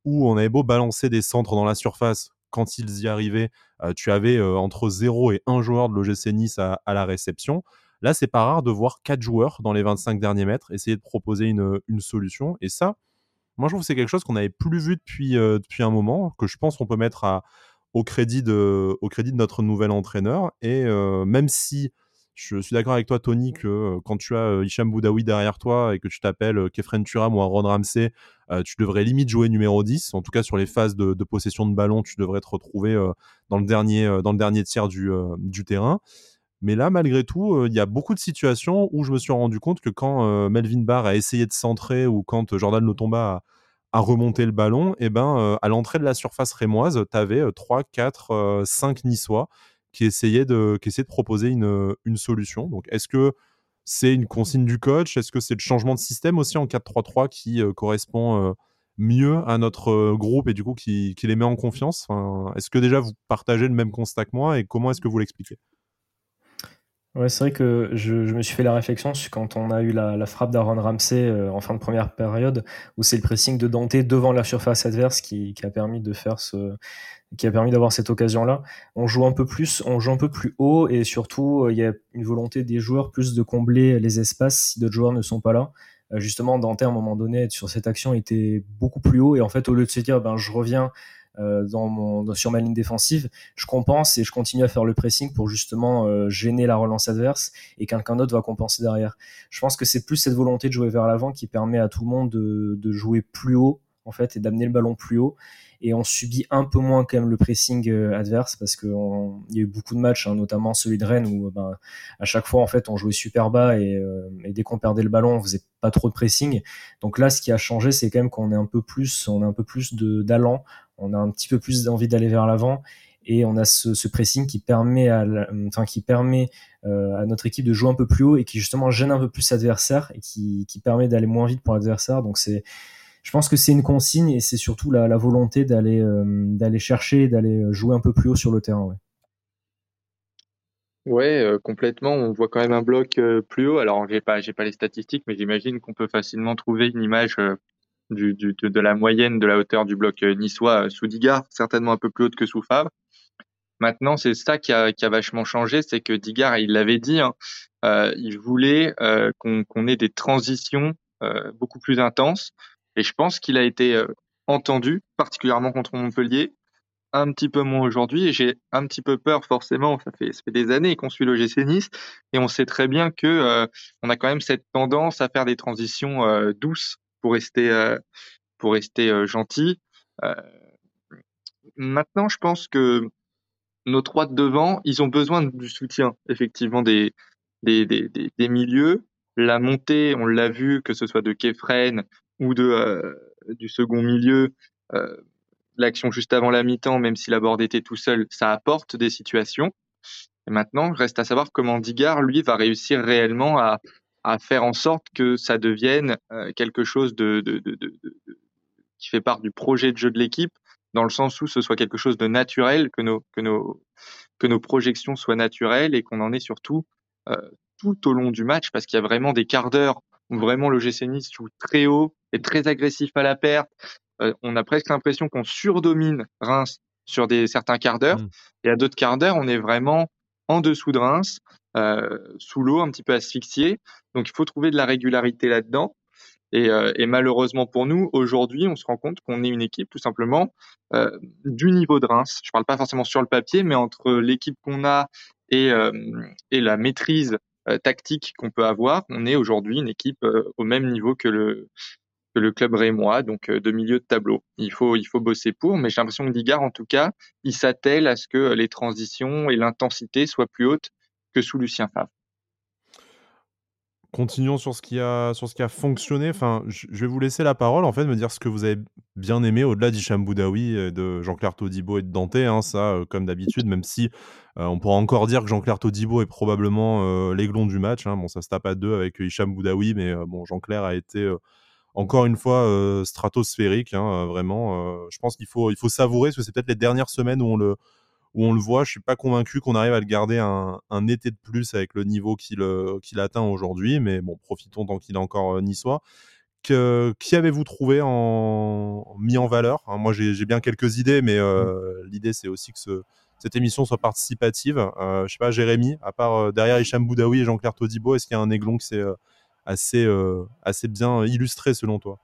où on avait beau balancer des centres dans la surface, quand ils y arrivaient, euh, tu avais euh, entre 0 et 1 joueur de l'OGC Nice à la réception. Là, c'est pas rare de voir quatre joueurs dans les 25 derniers mètres essayer de proposer une, solution. Et ça, moi, je trouve que c'est quelque chose qu'on n'avait plus vu depuis, euh, depuis un moment, que je pense qu'on peut mettre au, crédit de, au crédit de notre nouvel entraîneur. Et euh, même si je suis d'accord avec toi, Tony, que euh, quand tu as Hicham Boudaoui derrière toi et que tu t'appelles Kefren Turam ou Aaron Ramsey, tu devrais limite jouer numéro 10. En tout cas, sur les phases de, possession de ballon, tu devrais te retrouver dans, le dernier, dans le dernier tiers du terrain. Mais là, malgré tout, euh, il y a beaucoup de situations où je me suis rendu compte que quand euh, Melvin Barr a essayé de centrer ou quand Jordan Lotomba a, remonté le ballon, eh ben, euh, à l'entrée de la surface rémoise, tu avais 3, 4, 5 Niçois qui essayaient de, proposer une, solution. Donc, est-ce que c'est une consigne du coach? Est-ce que c'est le changement de système aussi en 4-3-3 qui correspond mieux à notre groupe et du coup qui les met en confiance? Est-ce que déjà vous partagez le même constat que moi et comment est-ce que vous l'expliquez?
Ouais, c'est vrai que je, me suis fait la réflexion quand on a eu la, frappe d'Aaron Ramsey euh, en fin de première période, où c'est le pressing de Dante devant la surface adverse qui, a permis de faire ce, qui a permis d'avoir cette occasion-là. On joue un peu plus, on joue un peu plus haut et surtout euh, il y a une volonté des joueurs plus de combler les espaces si d'autres joueurs ne sont pas là. Euh, justement, Dante à un moment donné sur cette action était beaucoup plus haut et en fait au lieu de se dire ben je reviens mon, sur ma ligne défensive, je compense et je continue à faire le pressing pour justement euh, gêner la relance adverse et quelqu'un d'autre va compenser derrière. Je pense que c'est plus cette volonté de jouer vers l'avant qui permet à tout le monde de, jouer plus haut en fait et d'amener le ballon plus haut et on subit un peu moins quand même le pressing euh, adverse parce qu'il y a eu beaucoup de matchs, hein, notamment celui de Rennes où ben, à chaque fois en fait on jouait super bas et, dès qu'on perdait le ballon on faisait pas trop de pressing. Donc là ce qui a changé c'est quand même qu'on est un peu plus, on a un peu plus d'allant, on a un petit peu plus d'envie d'aller vers l'avant et on a ce, pressing qui permet euh, à notre équipe de jouer un peu plus haut et qui justement gêne un peu plus l'adversaire et qui, permet d'aller moins vite pour l'adversaire. Donc c'est, je pense que c'est une consigne et c'est surtout la, volonté d'aller euh, d'aller d'aller jouer un peu plus haut sur le terrain.
Ouais. Euh, complètement. On voit quand même un bloc plus haut. Alors, j'ai pas, j'ai pas les statistiques, mais j'imagine qu'on peut facilement trouver une image du, du, de, la moyenne de la hauteur du bloc euh, niçois euh, sous Digard, certainement un peu plus haute que sous Favre. Maintenant, c'est ça qui a, qui a vachement changé, c'est que Digard, il l'avait dit, hein, euh, il voulait qu'on ait des transitions beaucoup plus intenses. Et je pense qu'il a été entendu, particulièrement contre Montpellier, un petit peu moins aujourd'hui. Et j'ai un petit peu peur, forcément. Ça fait, ça fait des années qu'on suit le GC Nice, et on sait très bien que on a quand même cette tendance à faire des transitions douces pour rester euh, pour rester euh, gentil. Euh, maintenant, je pense que nos trois de devant, ils ont besoin du soutien effectivement des des, des, des, milieux. La montée, on l'a vu, que ce soit de Kefren ou de du second milieu, l'action juste avant la mi-temps, même si la board était tout seul, ça apporte des situations. Et maintenant, reste à savoir comment Digard, lui, va réussir réellement à, à faire en sorte que ça devienne euh, quelque chose de, de, de, de, qui fait part du projet de jeu de l'équipe, dans le sens où ce soit quelque chose de naturel, que nos, que nos, que nos projections soient naturelles et qu'on en ait surtout euh, tout au long du match, parce qu'il y a vraiment des quarts d'heure où vraiment le GC Nice joue très haut et très agressif à la perte. Euh, on a presque l'impression qu'on surdomine Reims sur des certains quarts d'heure, mmh. et à d'autres quarts d'heure, on est vraiment en dessous de Reims sous l'eau, un petit peu asphyxié. Donc il faut trouver de la régularité là-dedans. Et, euh, et, malheureusement pour nous, aujourd'hui, on se rend compte qu'on est une équipe tout simplement euh, du niveau de Reims. Je parle pas forcément sur le papier, mais entre l'équipe qu'on a et, euh, et la maîtrise euh, tactique qu'on peut avoir, on est aujourd'hui une équipe au même niveau que le que le club rémois, donc de milieu de tableau. Il faut il faut bosser pour, mais j'ai l'impression que Digard, en tout cas, il s'attelle à ce que les transitions et l'intensité soient plus hautes que sous Lucien Favre.
Continuons sur ce qui a sur ce qui a fonctionné. Enfin, je vais vous laisser la parole, en fait, me dire ce que vous avez bien aimé au-delà d'Hicham Boudaoui, de Jean-Claire Todibo et de Dante, hein, ça, comme d'habitude, même si, on pourra encore dire que Jean-Claire Todibo est probablement, l'aiglon du match, hein. Bon, ça se tape à deux avec Hicham Boudaoui, mais bon, Jean-Claire a été, encore une fois, stratosphérique, hein, vraiment, je pense qu'il faut il faut savourer, parce que c'est peut-être les dernières semaines où on le où on le voit. Je suis pas convaincu qu'on arrive à le garder un, été de plus avec le niveau qu'il euh, qu'il atteint aujourd'hui, mais bon, profitons tant qu'il est encore euh, niçois. Que, qui avez-vous trouvé en, mis en valeur? Hein, Moi, j'ai bien quelques idées, mais euh, mmh. l'idée, c'est aussi que ce, cette émission soit participative. Euh, je sais pas, Jérémy, à part derrière Hicham Boudaoui et Jean-Claire Todibo, est-ce qu'il y a un aiglon qui s'est assez, assez bien illustré selon toi?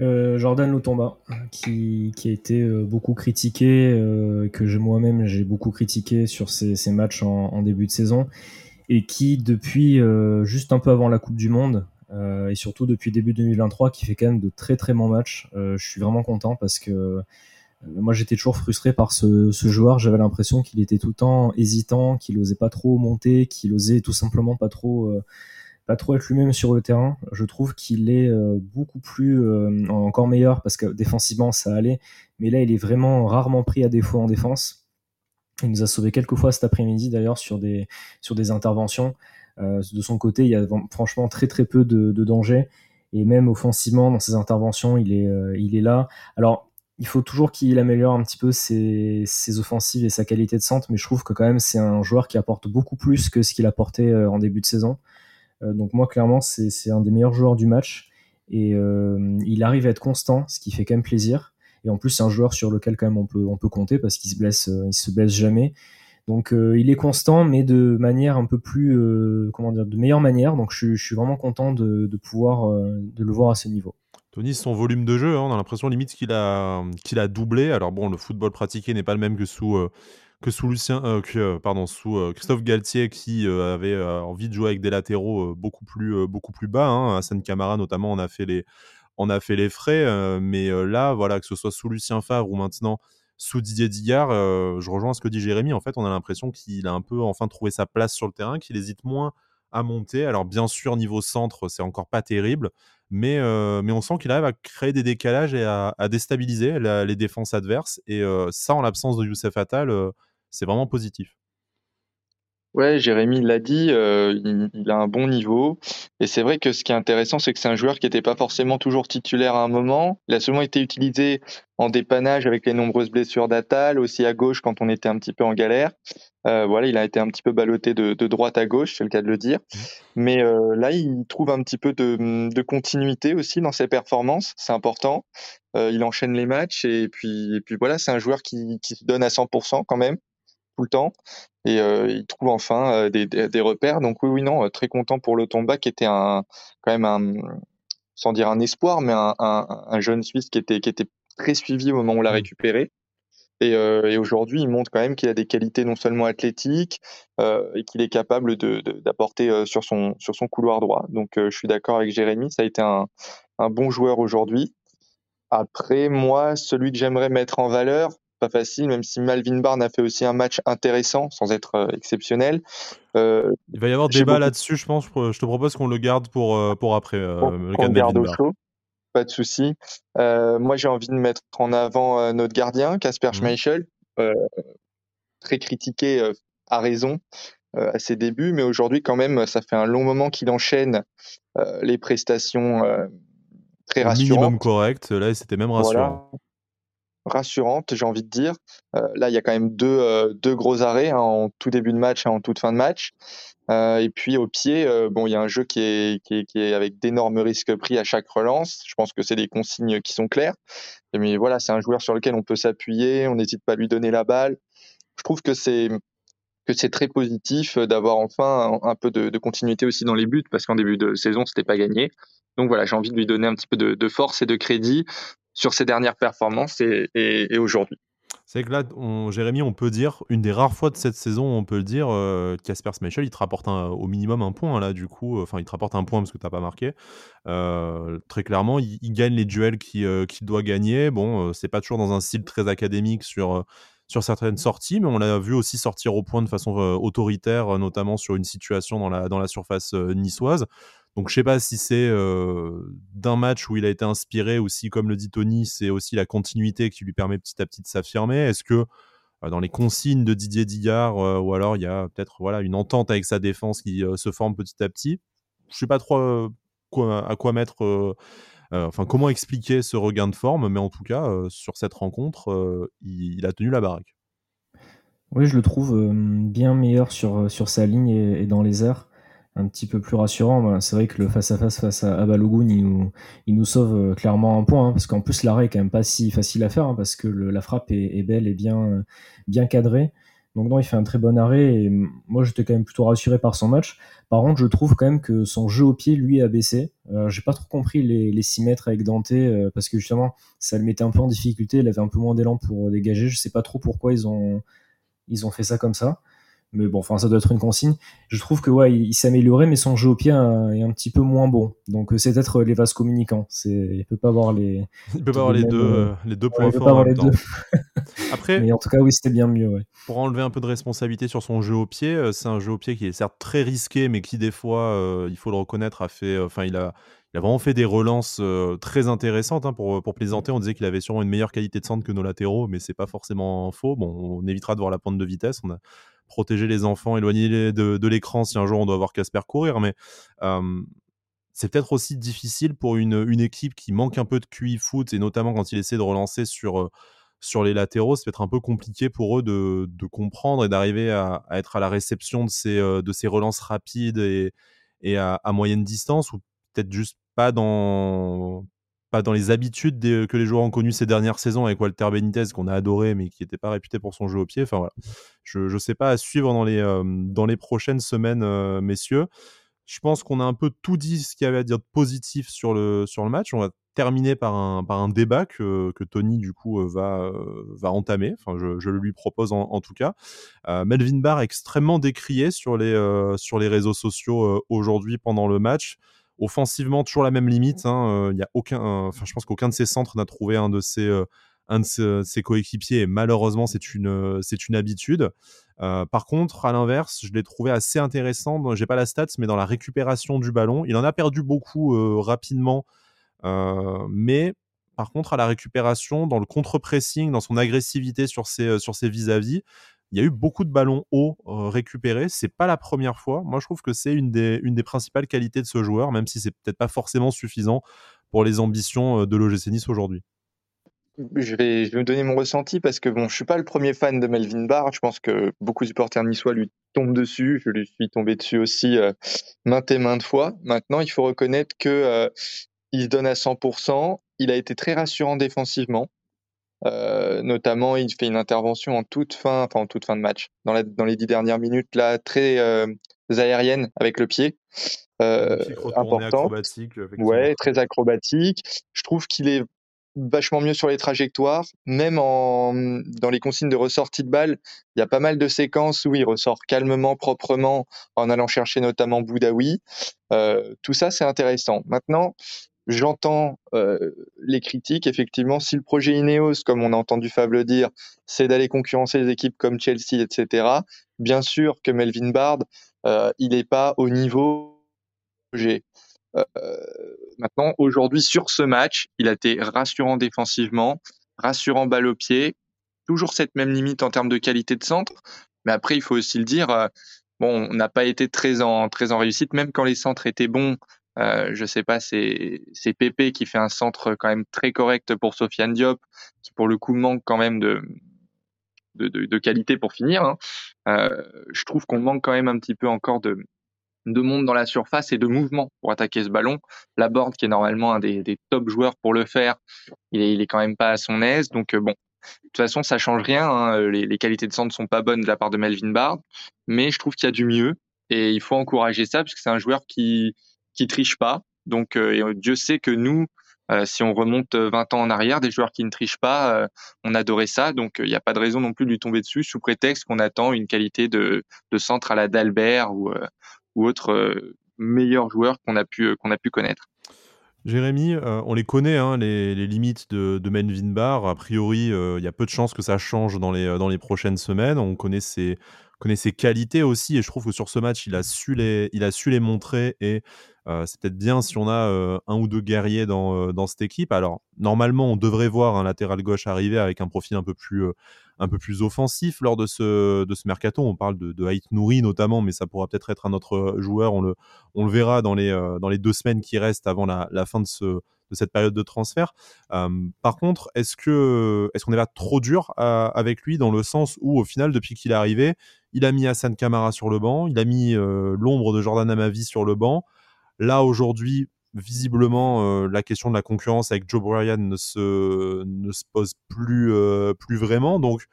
Euh, Jordan Lutomba, qui, a été euh, beaucoup critiqué, euh, que moi-même j'ai beaucoup critiqué sur ses, ses matchs en, en, début de saison, et qui depuis euh, juste un peu avant la Coupe du Monde, et surtout depuis début 2023, qui fait quand même de très très bons matchs. je suis vraiment content parce que moi j'étais toujours frustré par ce, ce joueur, j'avais l'impression qu'il était tout le temps hésitant, qu'il osait pas trop monter, qu'il osait tout simplement pas trop pas trop être lui-même sur le terrain. Je trouve qu'il est euh, beaucoup plus euh, encore meilleur parce que défensivement ça allait, mais là il est vraiment rarement pris à défaut en défense. Il nous a sauvé quelques fois cet après-midi d'ailleurs sur des interventions. Euh, de son côté, il y a franchement très très peu de, de danger et même offensivement dans ses interventions, il est là. Alors il faut toujours qu'il améliore un petit peu ses, offensives et sa qualité de centre, mais je trouve que quand même c'est un joueur qui apporte beaucoup plus que ce qu'il apportait en début de saison. Euh, donc moi, clairement, c'est un des meilleurs joueurs du match. Et euh, il arrive à être constant, ce qui fait quand même plaisir. Et en plus, c'est un joueur sur lequel quand même on peut, compter parce qu'il se blesse, euh, se blesse jamais. Donc il est constant, mais de manière un peu plus, comment dire, de meilleure manière. Donc je, suis vraiment content de, pouvoir de le voir à ce niveau.
Tony, son volume de jeu, hein, on a l'impression limite qu'il a, qu'il a doublé. Alors bon, le football pratiqué n'est pas le même que sous que sous Lucien, euh, euh, pardon, sous euh, Christophe Galtier qui avait envie de jouer avec des latéraux beaucoup plus beaucoup plus bas. Hein. Hassan Camara notamment, on a fait les on a fait les frais, mais là, voilà, que ce soit sous Lucien Favre ou maintenant sous Didier Digard, je rejoins ce que dit Jérémy. En fait, on a l'impression qu'il a un peu enfin trouvé sa place sur le terrain, qu'il hésite moins à monter. Alors bien sûr, niveau centre, c'est encore pas terrible, mais, mais on sent qu'il arrive à créer des décalages et à, déstabiliser les défenses adverses. Et ça, en l'absence de Youssef Attal, c'est vraiment positif.
Ouais, Jérémy l'a dit, euh, il, a un bon niveau. Et c'est vrai que ce qui est intéressant, c'est que c'est un joueur qui n'était pas forcément toujours titulaire à un moment. Il a seulement été utilisé en dépannage avec les nombreuses blessures d'Atal, aussi à gauche quand on était un petit peu en galère. Euh, voilà, il a été un petit peu ballotté de, droite à gauche, c'est le cas de le dire. Mmh. Mais euh, là, il trouve un petit peu de, continuité aussi dans ses performances, c'est important. il enchaîne les matchs et puis, et puis voilà, c'est un joueur qui, qui se donne à 100% quand même le temps et euh, il trouve enfin euh, des, des, repères. Donc oui, oui, non, euh, très content pour le Tomba qui était un quand même un sans dire un espoir, mais un, un, jeune Suisse qui était qui était très suivi au moment où on l'a mmh. récupéré. Et, et aujourd'hui, il montre quand même qu'il a des qualités non seulement athlétiques et qu'il est capable de, d'apporter sur son sur son couloir droit. Donc je suis d'accord avec Jérémy, ça a été un, un bon joueur aujourd'hui. Après, moi, celui que j'aimerais mettre en valeur, pas facile, même si Malvin Barn a fait aussi un match intéressant sans être euh, exceptionnel.
Euh, Il va y avoir débat là-dessus, je pense. Je te propose qu'on le garde pour, euh, pour après.
le garde au chaud. Pas de souci. moi, j'ai envie de mettre en avant notre gardien, Casper mmh. Schmeichel, très critiqué à raison à ses débuts, mais aujourd'hui, quand même, ça fait un long moment qu'il enchaîne les prestations très rassurantes.
Minimum correct. Là, c'était même rassurant
rassurante, j'ai envie de dire. Euh, là, il y a quand même deux, euh, deux gros arrêts hein, en tout début de match et en toute fin de match. Euh, et puis au pied, bon, il y a un jeu qui est, qui est, avec d'énormes risques pris à chaque relance. Je pense que c'est des consignes qui sont claires. Mais voilà, c'est un joueur sur lequel on peut s'appuyer. On n'hésite pas à lui donner la balle. Je trouve que c'est que c'est très positif d'avoir enfin un, peu de, continuité aussi dans les buts parce qu'en début de saison c'était pas gagné. Donc voilà, j'ai envie de lui donner un petit peu de force et de crédit sur ses dernières performances et, aujourd'hui.
C'est que là, on, Jérémy, on peut dire, une des rares fois de cette saison, on peut dire, Casper euh, il te rapporte au minimum un point, là, du coup. Enfin, il te rapporte un point parce que tu n'as pas marqué. Euh, très clairement, il, gagne les duels qu'il euh, doit gagner. Bon, c'est pas toujours dans un style très académique sur, sur certaines sorties, mais on l'a vu aussi sortir au point de façon autoritaire, notamment sur une situation dans la, dans la surface niçoise. Donc je sais pas si c'est d'un match où il a été inspiré ou si, comme le dit Tony, c'est aussi la continuité qui lui permet petit à petit de s'affirmer. Est-ce que dans les consignes de Didier Digard ou alors il y a peut-être voilà une entente avec sa défense qui se forme petit à petit? Je sais pas trop à quoi mettre. enfin, comment expliquer ce regain de forme, mais en tout cas, sur cette rencontre, il, a tenu la baraque.
Oui, je le trouve bien meilleur sur, sur sa ligne et dans les airs un petit peu plus rassurant. Ben, c'est vrai que le face-à-face face à, Balogun, il nous, il nous sauve euh, clairement un point, hein, parce qu'en plus l'arrêt est quand même pas si facile à faire, hein, parce que la frappe est, belle et bien, bien cadrée. Donc non, il fait un très bon arrêt, et moi j'étais quand même plutôt rassuré par son match. Par contre, je trouve quand même que son jeu au pied, lui, a baissé. Euh, J'ai pas trop compris les, les 6 mètres avec Dante, euh, parce que justement, ça le mettait un peu en difficulté, il avait un peu moins d'élan pour dégager. Je sais pas trop pourquoi ils ont, ils ont fait ça comme ça. Mais bon, enfin, ça doit être une consigne. Je trouve que ouais, il, s'est amélioré, mais son jeu au pied est un petit peu moins bon. Donc euh, c'est peut-être les vases communicants. C'est, il peut pas avoir les.
Il peut pas avoir les deux, euh, les deux points forts. les deux.
Après. Mais en tout cas, oui, c'était bien mieux. Ouais.
Pour enlever un peu de responsabilité sur son jeu au pied, euh, c'est un jeu au pied qui est certes très risqué, mais qui des fois, il faut le reconnaître, a fait. Enfin, il a. Il a vraiment fait des relances très intéressantes hein, pour, pour plaisanter. On disait qu'il avait sûrement une meilleure qualité de centre que nos latéraux, mais c'est pas forcément faux. Bon, on évitera de voir la pointe de vitesse. On a, protéger les enfants, éloigner de, de l'écran si un jour on doit voir Casper courir. Mais c'est peut-être aussi difficile pour une, une, équipe qui manque un peu de QI foot, et notamment quand il essaie de relancer sur, sur les latéraux, c'est peut-être un peu compliqué pour eux de, de comprendre et d'arriver à, être à la réception de ces, de ces relances rapides et, et à moyenne distance, ou peut-être juste pas dans, pas dans les habitudes que les joueurs ont connues ces dernières saisons avec Walter Benitez qu'on a adoré mais qui n'était pas réputé pour son jeu au pied. Enfin voilà, je ne sais pas à suivre dans les, euh, dans les prochaines semaines, euh, messieurs. Je pense qu'on a un peu tout dit ce qu'il y avait à dire de positif sur le, sur le match. On va terminer par un, par un débat que, que Tony du coup euh, va, va entamer. Enfin, je, je le lui propose en, tout cas. Melvin Barr extrêmement décrié sur les, sur les réseaux sociaux aujourd'hui pendant le match. Offensivement, toujours la même limite. Hein, il y a aucun, enfin, je pense qu'aucun de ces centres n'a trouvé un de ses, un de ses, coéquipiers. Et malheureusement, c'est une, c'est une habitude. par contre, à l'inverse, je l'ai trouvé assez intéressant. J'ai pas la stats, mais dans la récupération du ballon, il en a perdu beaucoup rapidement. mais par contre, à la récupération, dans le contre-pressing, dans son agressivité sur ses, sur ses vis-à-vis, il y a eu beaucoup de ballons hauts euh, récupérés. C'est pas la première fois. Moi, je trouve que c'est une des, principales qualités de ce joueur, même si c'est peut-être pas forcément suffisant pour les ambitions euh, de l'OGC Nice aujourd'hui.
Je vais, me donner mon ressenti parce que bon, je suis pas le premier fan de Melvin Barr. Je pense que beaucoup de supporters niçois lui tombent dessus. Je lui suis tombé dessus aussi euh, maintes et maintes fois. Maintenant, il faut reconnaître que il se donne à 100%. Il a été très rassurant défensivement. Euh, notamment, il fait une intervention en toute fin, enfin en toute fin de match, dans, la, dans les dix dernières minutes, là, très euh, aérienne avec le pied.
Euh, important.
Ouais, très acrobatique. Je trouve qu'il est vachement mieux sur les trajectoires, même en, dans les consignes de ressortie de balle. Il y a pas mal de séquences où il ressort calmement, proprement, en allant chercher notamment Boudaoui. Euh, tout ça, c'est intéressant. Maintenant, J'entends euh, les critiques. Effectivement, si le projet Ineos, comme on a entendu Fab le dire, c'est d'aller concurrencer les équipes comme Chelsea, etc., bien sûr que Melvin Bard, euh, il n'est pas au niveau projet. Euh, maintenant, aujourd'hui, sur ce match, il a été rassurant défensivement, rassurant balle au pied, toujours cette même limite en termes de qualité de centre. Mais après, il faut aussi le dire, bon, on n'a pas été très en, très en réussite, même quand les centres étaient bons euh, je sais pas, c'est Pépé qui fait un centre quand même très correct pour Sofiane Diop, qui pour le coup manque quand même de de, qualité pour finir. Hein. Euh, je trouve qu'on manque quand même un petit peu encore de de monde dans la surface et de mouvement pour attaquer ce ballon. La board qui est normalement un des, des top joueurs pour le faire, il est, il est quand même pas à son aise. Donc euh, bon, de toute façon, ça change rien. Hein. Les, les, qualités de centre sont pas bonnes de la part de Melvin Bard, mais je trouve qu'il y a du mieux et il faut encourager ça parce que c'est un joueur qui qui trichent pas. Donc euh, Dieu sait que nous, euh, si on remonte 20 ans en arrière, des joueurs qui ne trichent pas, euh, on adorait ça. Donc il n'y a pas de raison non plus de lui tomber dessus sous prétexte qu'on attend une qualité de, centre à la d'Albert ou, ou autre meilleur joueur qu'on a pu qu'on a pu connaître.
Jérémy, euh, on les connaît, hein, les, limites de, de Melvin Barr. A priori, il y a peu de chances que ça change dans les, dans les prochaines semaines. On connaît ses, connaît ses qualités aussi, et je trouve que sur ce match, il a su les, il a su les montrer, et c'est peut-être bien si on a un ou deux guerriers dans, dans cette équipe. Alors, normalement, on devrait voir un latéral gauche arriver avec un profil un peu plus un peu plus offensif lors de ce, de ce mercato. On parle de, de Haït Nouri notamment, mais ça pourra peut-être être un autre joueur. On le, on le verra dans les, euh, dans les deux semaines qui restent avant la, fin de, ce, de cette période de transfert. Euh, par contre, est-ce que est-ce qu'on est là trop dur euh, avec lui dans le sens où au final, depuis qu'il est arrivé, il a mis Hassan Kamara sur le banc, il a mis l'ombre de Jordan Amavi sur le banc. Là aujourd'hui, visiblement, euh, la question de la concurrence avec Joe Bryan ne se, ne se pose plus, euh, plus vraiment. Donc,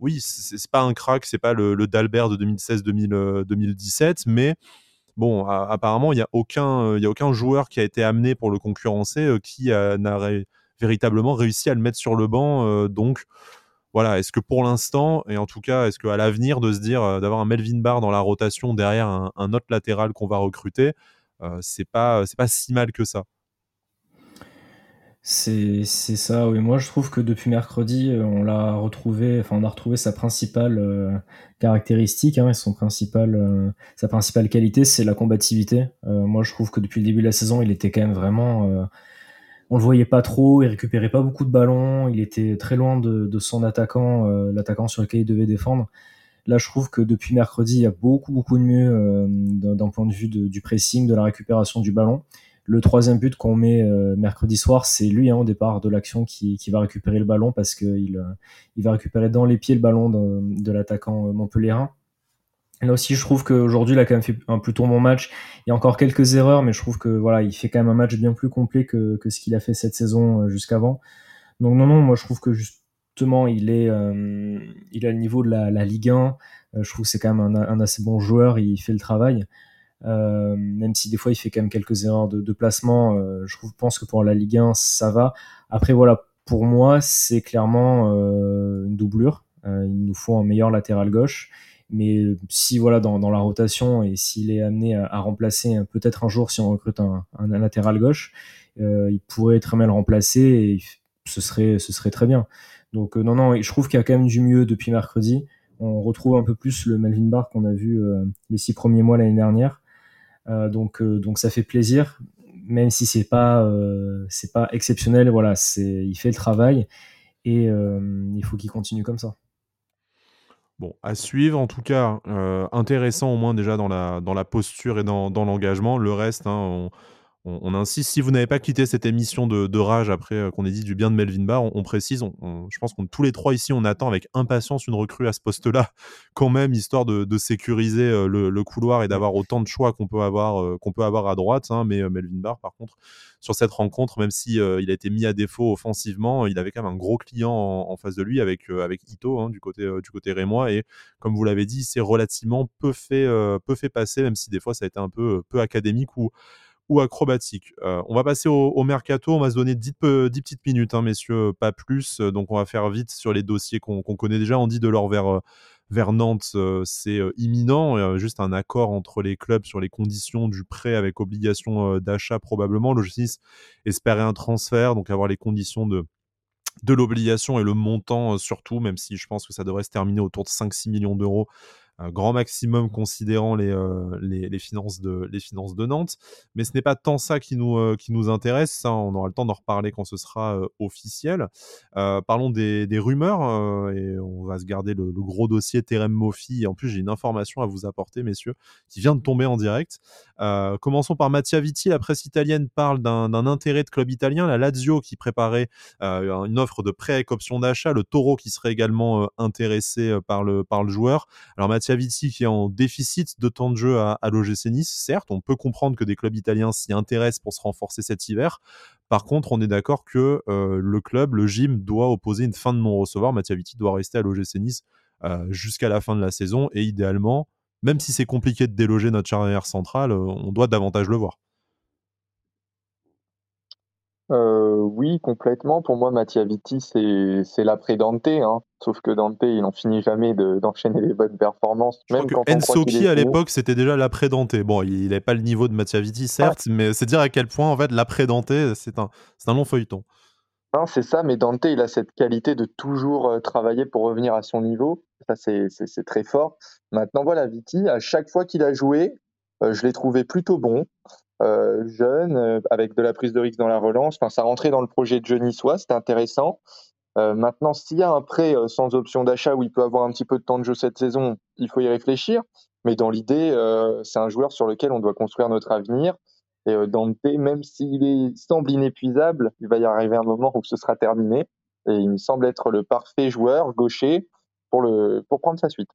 oui, c'est pas un crack, c'est pas le, d'Albert de 2016-2017, euh, mais bon, apparemment, il n'y a, aucun, a aucun joueur qui a été amené pour le concurrencer qui n'a véritablement réussi à le mettre sur le banc. donc, voilà, est-ce que pour l'instant, et en tout cas, est-ce qu'à l'avenir, de se dire d'avoir un Melvin Barr dans la rotation derrière un autre latéral qu'on va recruter, euh, c'est pas si mal que ça?
C'est ça, oui. Moi, je trouve que depuis mercredi, euh, on l'a retrouvé, on a retrouvé sa principale euh, caractéristique, hein, son principal, sa principale qualité, c'est la combativité. moi, je trouve que depuis le début de la saison, il était quand même vraiment, on le voyait pas trop, il récupérait pas beaucoup de ballons, il était très loin de, de son attaquant, l'attaquant sur lequel il devait défendre. Là, je trouve que depuis mercredi, il y a beaucoup, beaucoup de mieux euh, d'un point de vue du pressing, de la récupération du ballon. Le troisième but qu'on met euh, mercredi soir, c'est lui hein, au départ de l'action qui, va récupérer le ballon parce qu'il euh, il va récupérer dans les pieds le ballon de, l'attaquant montpellierin. Là aussi, je trouve qu'aujourd'hui, il a quand même fait un plutôt bon match. Il y a encore quelques erreurs, mais je trouve que voilà, il fait quand même un match bien plus complet que, que ce qu'il a fait cette saison jusqu'avant. Donc non, non, moi je trouve que juste justement, il est, euh, il a le niveau de la, Ligue 1. Euh, je trouve que c'est quand même un, assez bon joueur. Il fait le travail. Euh, même si des fois il fait quand même quelques erreurs de, placement, je pense que pour la Ligue 1 ça va. Après voilà, pour moi c'est clairement une doublure. il nous faut un meilleur latéral gauche. Mais si voilà dans, la rotation et s'il est amené à, remplacer peut-être un jour si on recrute un, latéral gauche, il pourrait très le remplacer et ce serait ce serait très bien. Donc euh, non, non, je trouve qu'il y a quand même du mieux depuis mercredi. On retrouve un peu plus le Melvin Barr qu'on a vu euh, les six premiers mois l'année dernière. Euh, donc, donc ça fait plaisir, même si c'est pas c'est pas exceptionnel. Voilà, c'est il fait le travail et il faut qu'il continue comme ça.
Bon, à suivre en tout cas, intéressant au moins déjà dans la, posture et dans, dans l'engagement. Le reste, hein, on, on, insiste. Si vous n'avez pas quitté cette émission de, rage après euh, qu'on ait dit du bien de Melvin Barr, on, précise, je pense qu'on tous les trois ici, on attend avec impatience une recrue à ce poste-là, quand même, histoire de, sécuriser euh, le, couloir et d'avoir autant de choix qu'on peut avoir euh, peut avoir à droite. Hein. mais Melvin Barr, par contre, sur cette rencontre, même si il a été mis à défaut offensivement, il avait quand même un gros client en, face de lui avec avec Ito hein, du côté côté rémois et comme vous l'avez dit, c'est relativement peu fait peu fait passer, même si des fois ça a été un peu peu académique ou acrobatique. Euh, on va passer au, mercato, on va se donner 10, petites minutes, hein, messieurs, pas plus. Euh, donc on va faire vite sur les dossiers qu'on connaît déjà. On dit de l'or vers, euh, vers Nantes, c'est imminent. juste un accord entre les clubs sur les conditions du prêt avec obligation d'achat probablement. Le 6 espérait un transfert, donc avoir les conditions de de l'obligation et le montant surtout, même si je pense que ça devrait se terminer autour de 5-6 millions d'euros grand maximum considérant euh, les, les, finances de, les finances de Nantes. Mais ce n'est pas tant ça qui nous, euh, qui nous intéresse. Ça, on aura le temps d'en reparler quand ce sera euh, officiel. parlons des, des rumeurs et on va se garder le, gros dossier Terem Moffi. En plus, j'ai une information à vous apporter, messieurs, qui vient de tomber en direct. commençons par Mattia Vitti. La presse italienne parle d'un intérêt de club italien. La Lazio qui préparait une offre de prêt avec option d'achat. Le Toro qui serait également intéressé par, le, par le joueur. Alors Mattia qui est en déficit de temps de jeu à, l'OGC Nice. Certes, on peut comprendre que des clubs italiens s'y intéressent pour se renforcer cet hiver. Par contre, on est d'accord que euh, le club, le gym, doit opposer une fin de non-recevoir. Mattia doit rester à l'OGC Nice euh, jusqu'à la fin de la saison et idéalement, même si c'est compliqué de déloger notre charnière centrale, euh, on doit davantage le voir.
Euh, oui, complètement. Pour moi, Mattia Vitti, c'est l'après Dante. Hein. Sauf que Dante, il n'en finit jamais d'enchaîner les bonnes performances.
même quand Ensoki, à l'époque, c'était déjà l'après Dante. Bon, il n'avait pas le niveau de Mattia Vitti, certes, mais c'est dire à quel point, en fait, l'après Dante, c'est un, un long feuilleton.
Non, c'est ça, mais Dante, il a cette qualité de toujours euh, travailler pour revenir à son niveau. Ça, c'est très fort. Maintenant, voilà, Vitti, à chaque fois qu'il a joué, euh, je l'ai trouvé plutôt bon. Euh, jeune, euh, avec de la prise de risque dans la relance. Enfin, ça rentrait dans le projet de Johnny Soit, c'était intéressant. Euh, maintenant, s'il y a un prêt sans option d'achat où il peut avoir un petit peu de temps de jeu cette saison, il faut y réfléchir. Mais dans l'idée, c'est un joueur sur lequel on doit construire notre avenir. Et Dante, même s'il semble inépuisable, il va y arriver un moment où ce sera terminé. Et il me semble être le parfait joueur gaucher pour, le, pour prendre sa suite.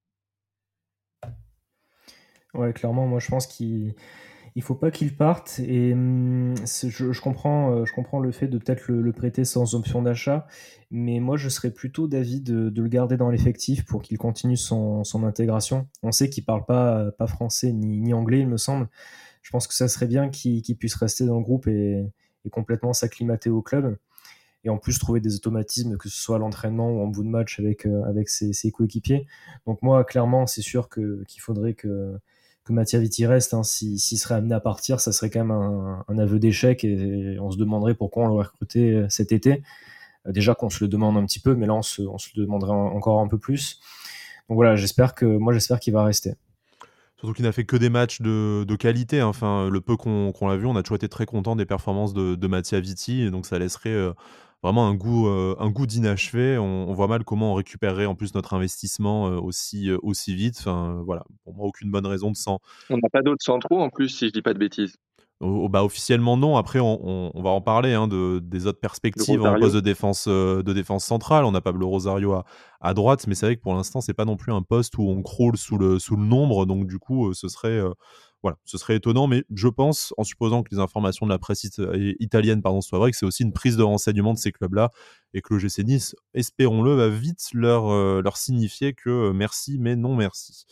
Ouais, clairement, moi je pense qu'il il faut pas qu'il parte. Et hum, je, comprends, euh, je comprends le fait de peut-être le, prêter sans option d'achat, mais moi je serais plutôt d'avis de, le garder dans l'effectif pour qu'il continue son, intégration. On sait qu'il parle pas, pas français ni, anglais, il me semble. Je pense que ça serait bien qu'il puisse rester dans le groupe et, complètement s'acclimater au club. Et en plus trouver des automatismes, que ce soit à l'entraînement ou en bout de match avec, euh, avec ses, ses coéquipiers. Donc moi, clairement, c'est sûr qu'il faudrait que que Mattia Vitti reste. Hein. S'il serait amené à partir, ça serait quand même un, aveu d'échec et, on se demanderait pourquoi on l'aurait recruté euh, cet été. Euh, déjà qu'on se le demande un petit peu, mais là on se, le demanderait encore un peu plus. Donc voilà, j'espère que moi j'espère qu'il va rester.
Surtout qu'il n'a fait que des matchs de, qualité. Hein. Enfin, le peu qu'on l'a vu, on a toujours été très content des performances de, de Mattia Vitti. Donc ça laisserait euh, vraiment un goût, euh, un goût d'inachevé. On, voit mal comment on récupérerait en plus notre investissement euh, aussi, euh, aussi vite. Enfin, voilà, pour moi, aucune bonne raison de s'en.
On n'a pas d'autres centraux en plus, si je dis pas de bêtises.
bah, officiellement non. Après, on, va en parler hein, de, des autres perspectives en poste de défense, de défense centrale. On a Pablo Rosario à, à droite, mais c'est vrai que pour l'instant, c'est pas non plus un poste où on croule sous le, sous le nombre. Donc du coup, ce serait voilà, ce serait étonnant, mais je pense, en supposant que les informations de la presse italienne pardon, soient vraies, que c'est aussi une prise de renseignement de ces clubs-là et que le GC Nice, espérons-le, va vite leur, euh, leur signifier que euh, merci, mais non merci.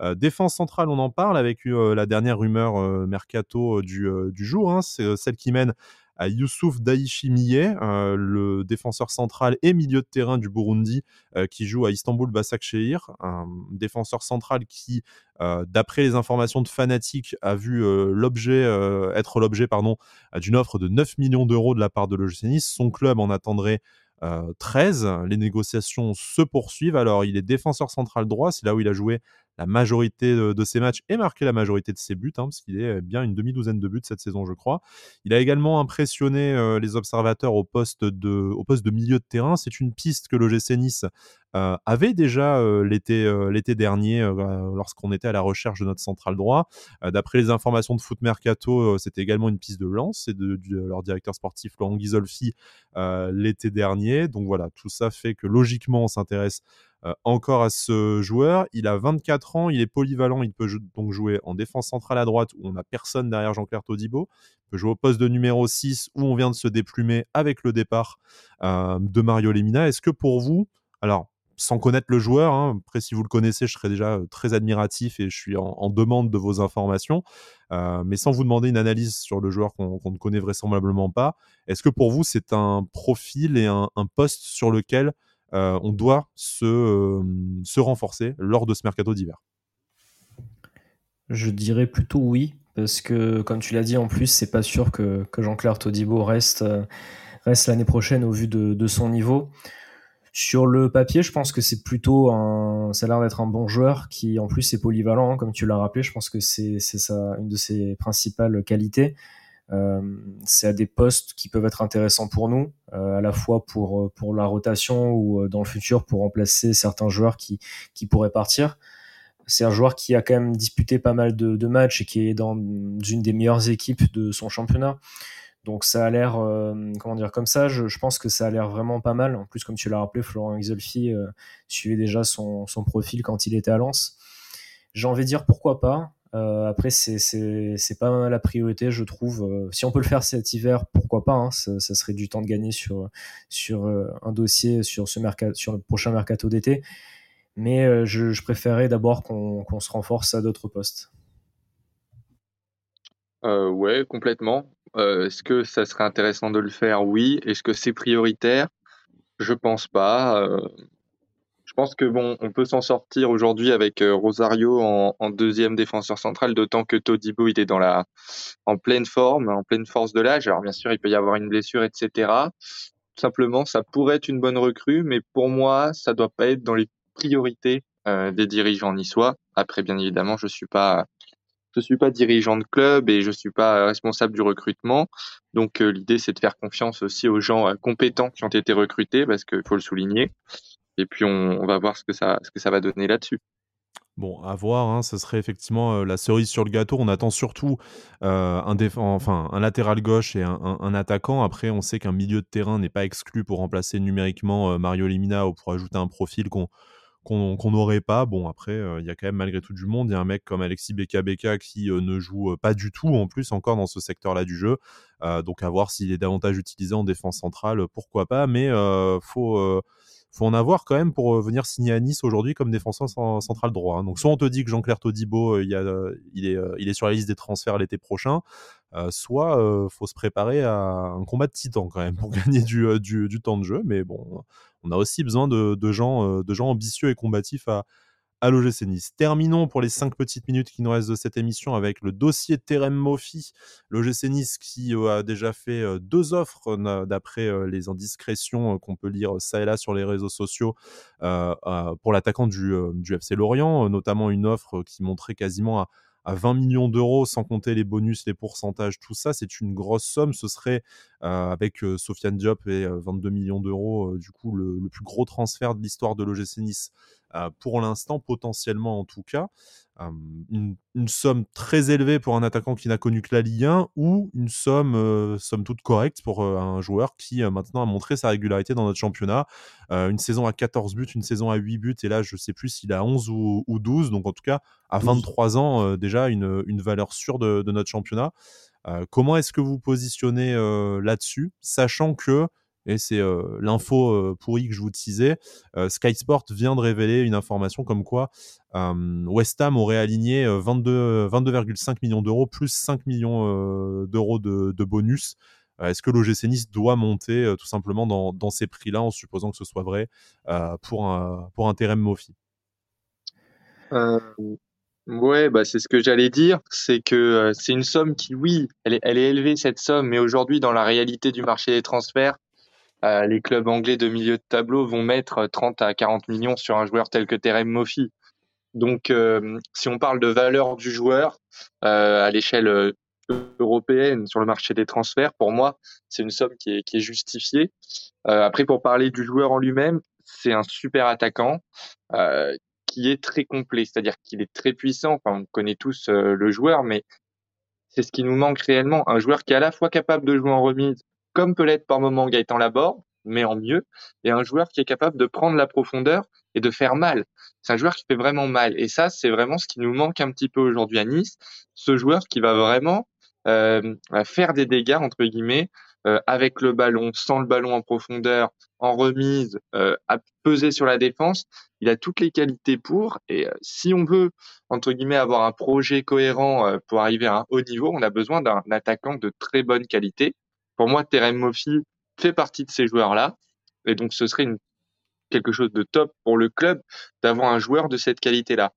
Euh, défense centrale, on en parle avec la dernière rumeur mercato du, du jour, hein, c'est celle qui mène à Youssouf Daichi Miye, euh, le défenseur central et milieu de terrain du Burundi, euh, qui joue à Istanbul Başakşehir, un défenseur central qui, euh, d'après les informations de Fanatic, a vu l'objet être l'objet d'une offre de 9 millions d'euros de la part de l'OGC. Son club en attendrait 13. Les négociations se poursuivent. Alors, il est défenseur central droit, c'est là où il a joué la majorité de, ses matchs et marqué la majorité de ses buts, hein, parce qu'il est bien une demi-douzaine de buts cette saison, je crois. Il a également impressionné euh, les observateurs au poste, de, au poste de milieu de terrain. C'est une piste que l'OGC Nice euh, avait déjà euh, l'été, l'été dernier lorsqu'on était à la recherche de notre central droit. D'après les informations de Foot Mercato, c'était également une piste de lance et de, de, leur directeur sportif Laurent Ghisolfi l'été dernier. Donc voilà, tout ça fait que logiquement on s'intéresse euh, encore à ce joueur. Il a 24 ans, il est polyvalent, il peut donc jouer en défense centrale à droite où on n'a personne derrière Jean-Claire Todibo. Il peut jouer au poste de numéro 6 où on vient de se déplumer avec le départ euh, de Mario Lemina. Est-ce que pour vous, alors sans connaître le joueur, hein, après si vous le connaissez, je serais déjà euh, très admiratif et je suis en, demande de vos informations, mais sans vous demander une analyse sur le joueur qu'on ne connaît vraisemblablement pas, est-ce que pour vous c'est un profil et un poste sur lequel euh, on doit euh, se, renforcer lors de ce mercato d'hiver
Je dirais plutôt oui, parce que comme tu l'as dit en plus, c'est pas sûr que, Jean-Claire Todibo reste, euh, reste l'année prochaine au vu de, son niveau. Sur le papier, je pense que c'est plutôt un, ça a l'air d'être un bon joueur qui en plus est polyvalent, hein, comme tu l'as rappelé. Je pense que c'est une de ses principales qualités. Euh, c'est à des postes qui peuvent être intéressants pour nous, euh, à la fois pour, euh, pour la rotation ou dans le futur pour remplacer certains joueurs qui, qui pourraient partir. C'est un joueur qui a quand même disputé pas mal de, matchs et qui est dans une des meilleures équipes de son championnat. Donc ça a l'air, comment dire, comme ça, je, pense que ça a l'air vraiment pas mal. En plus, comme tu l'as rappelé, Florent Isolfi suivait déjà son, son, profil quand il était à Lens. J'ai envie de dire pourquoi pas. Euh, après, c'est pas la priorité, je trouve. Euh, si on peut le faire cet hiver, pourquoi pas hein, ça, serait du temps de gagner sur, euh, un dossier sur, ce sur le prochain mercato d'été. Mais je, je préférais d'abord qu'on se renforce à d'autres postes.
ouais, complètement. Est-ce que ça serait intéressant de le faire? Oui. Est-ce que c'est prioritaire? Je pense pas. Je pense que bon, on peut s'en sortir aujourd'hui avec euh, Rosario en, deuxième défenseur central, d'autant que Todibo il est dans la en pleine forme, en pleine force de l'âge. Alors bien sûr, il peut y avoir une blessure, etc. Simplement, ça pourrait être une bonne recrue, mais pour moi, ça doit pas être dans les priorités euh, des dirigeants niçois. Après, bien évidemment, je suis pas je suis pas dirigeant de club et je suis pas responsable du recrutement. Donc euh, l'idée c'est de faire confiance aussi aux gens compétents qui ont été recrutés parce qu'il faut le souligner et puis on, va voir ce que ça, ce que ça va donner là-dessus.
Bon, à voir, hein, ce serait effectivement euh, la cerise sur le gâteau. On attend surtout euh, un, enfin, un latéral gauche et un, attaquant. Après, on sait qu'un milieu de terrain n'est pas exclu pour remplacer numériquement euh, Mario Limina ou pour ajouter un profil qu'on qu'on n'aurait pas. Bon, après, il y a quand même malgré tout du monde. Il y a un mec comme Alexis Beka Beka qui ne joue pas du tout en plus encore dans ce secteur-là du jeu. donc à voir s'il est davantage utilisé en défense centrale, pourquoi pas. Mais faut faut en avoir quand même pour euh, venir signer à Nice aujourd'hui comme défenseur central droit. Hein. Donc soit on te dit que Jean-Claire Todibo, euh, il, euh, il, est, sur la liste des transferts l'été prochain, soit il faut se préparer à un combat de titan quand même pour gagner du, temps de jeu. Mais bon, on a aussi besoin de, de gens, de gens ambitieux et combatifs à, à l'OGC Nice. Terminons pour les cinq petites minutes qui nous restent de cette émission avec le dossier Terem Mofi, l'OGC Nice qui euh, a déjà fait euh, deux offres d'après euh, les indiscrétions qu'on peut lire ça et là sur les réseaux sociaux pour l'attaquant du, FC Lorient, notamment une offre qui montrait quasiment à à 20 millions d'euros, sans compter les bonus, les pourcentages, tout ça, c'est une grosse somme. Ce serait, avec Sofiane Diop et 22 millions d'euros, du coup, le, le, plus gros transfert de l'histoire de l'OGC Nice pour l'instant, potentiellement en tout cas. Une, somme très élevée pour un attaquant qui n'a connu que la Ligue 1 ou une somme, euh, somme toute correcte pour euh, un joueur qui maintenant a montré sa régularité dans notre championnat. une saison à 14 buts, une saison à 8 buts, et là je sais plus s'il a 11 ou, 12, donc en tout cas à 23 ans déjà une, une, valeur sûre de, de notre championnat. comment est-ce que vous positionnez là-dessus, sachant que et c'est l'info pourrie que je vous disais. Sky Sport vient de révéler une information comme quoi West Ham aurait aligné 22,5 22, millions d'euros plus 5 millions d'euros de, bonus. Est-ce que l'OGC Nice doit monter tout simplement dans, ces prix-là en supposant que ce soit vrai pour, un, pour un Mofi
Ouais, bah c'est ce que j'allais dire, c'est que c'est une somme qui, oui, elle est élevée cette somme, mais aujourd'hui dans la réalité du marché des transferts, euh, les clubs anglais de milieu de tableau vont mettre 30 à 40 millions sur un joueur tel que Terem Moffi. Donc, euh, si on parle de valeur du joueur euh, à l'échelle européenne sur le marché des transferts, pour moi, c'est une somme qui est, qui est justifiée. après, pour parler du joueur en lui-même, c'est un super attaquant qui est très complet, c'est-à-dire qu'il est très puissant. Enfin, on connaît tous le joueur, mais c'est ce qui nous manque réellement. Un joueur qui est à la fois capable de jouer en remise, comme peut l'être par moment Gaëtan Laborde, mais en mieux, et un joueur qui est capable de prendre la profondeur et de faire mal. C'est un joueur qui fait vraiment mal. Et ça, c'est vraiment ce qui nous manque un petit peu aujourd'hui à Nice. Ce joueur qui va vraiment euh, faire des dégâts, entre guillemets, euh, avec le ballon, sans le ballon en profondeur, en remise, euh, à peser sur la défense. Il a toutes les qualités pour. Et euh, si on veut, entre guillemets, avoir un projet cohérent euh, pour arriver à un haut niveau, on a besoin d'un attaquant de très bonne qualité. Pour moi, Terem Moffi fait partie de ces joueurs-là. Et donc, ce serait quelque chose de top pour le club d'avoir un joueur de cette qualité-là.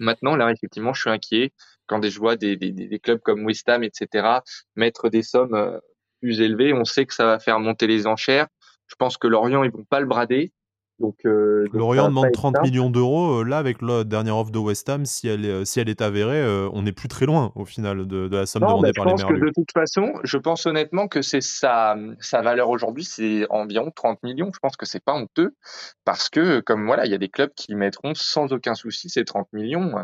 Maintenant, là, effectivement, je suis inquiet quand je vois des, des, des clubs comme West Ham, etc., mettre des sommes euh, plus élevées. On sait que ça va faire monter les enchères. Je pense que Lorient, ils vont pas le brader. Donc,
euh, Lorient demande 30 millions d'euros. Euh, là, avec la dernière offre de West Ham, si elle est, si elle est avérée, euh, on n'est plus très loin au final de, la somme demandée par les
Je pense que de toute façon, je pense honnêtement que c'est sa, sa valeur aujourd'hui, c'est environ 30 millions. Je pense que c'est pas honteux parce que, comme voilà, il y a des clubs qui mettront sans aucun souci ces 30 millions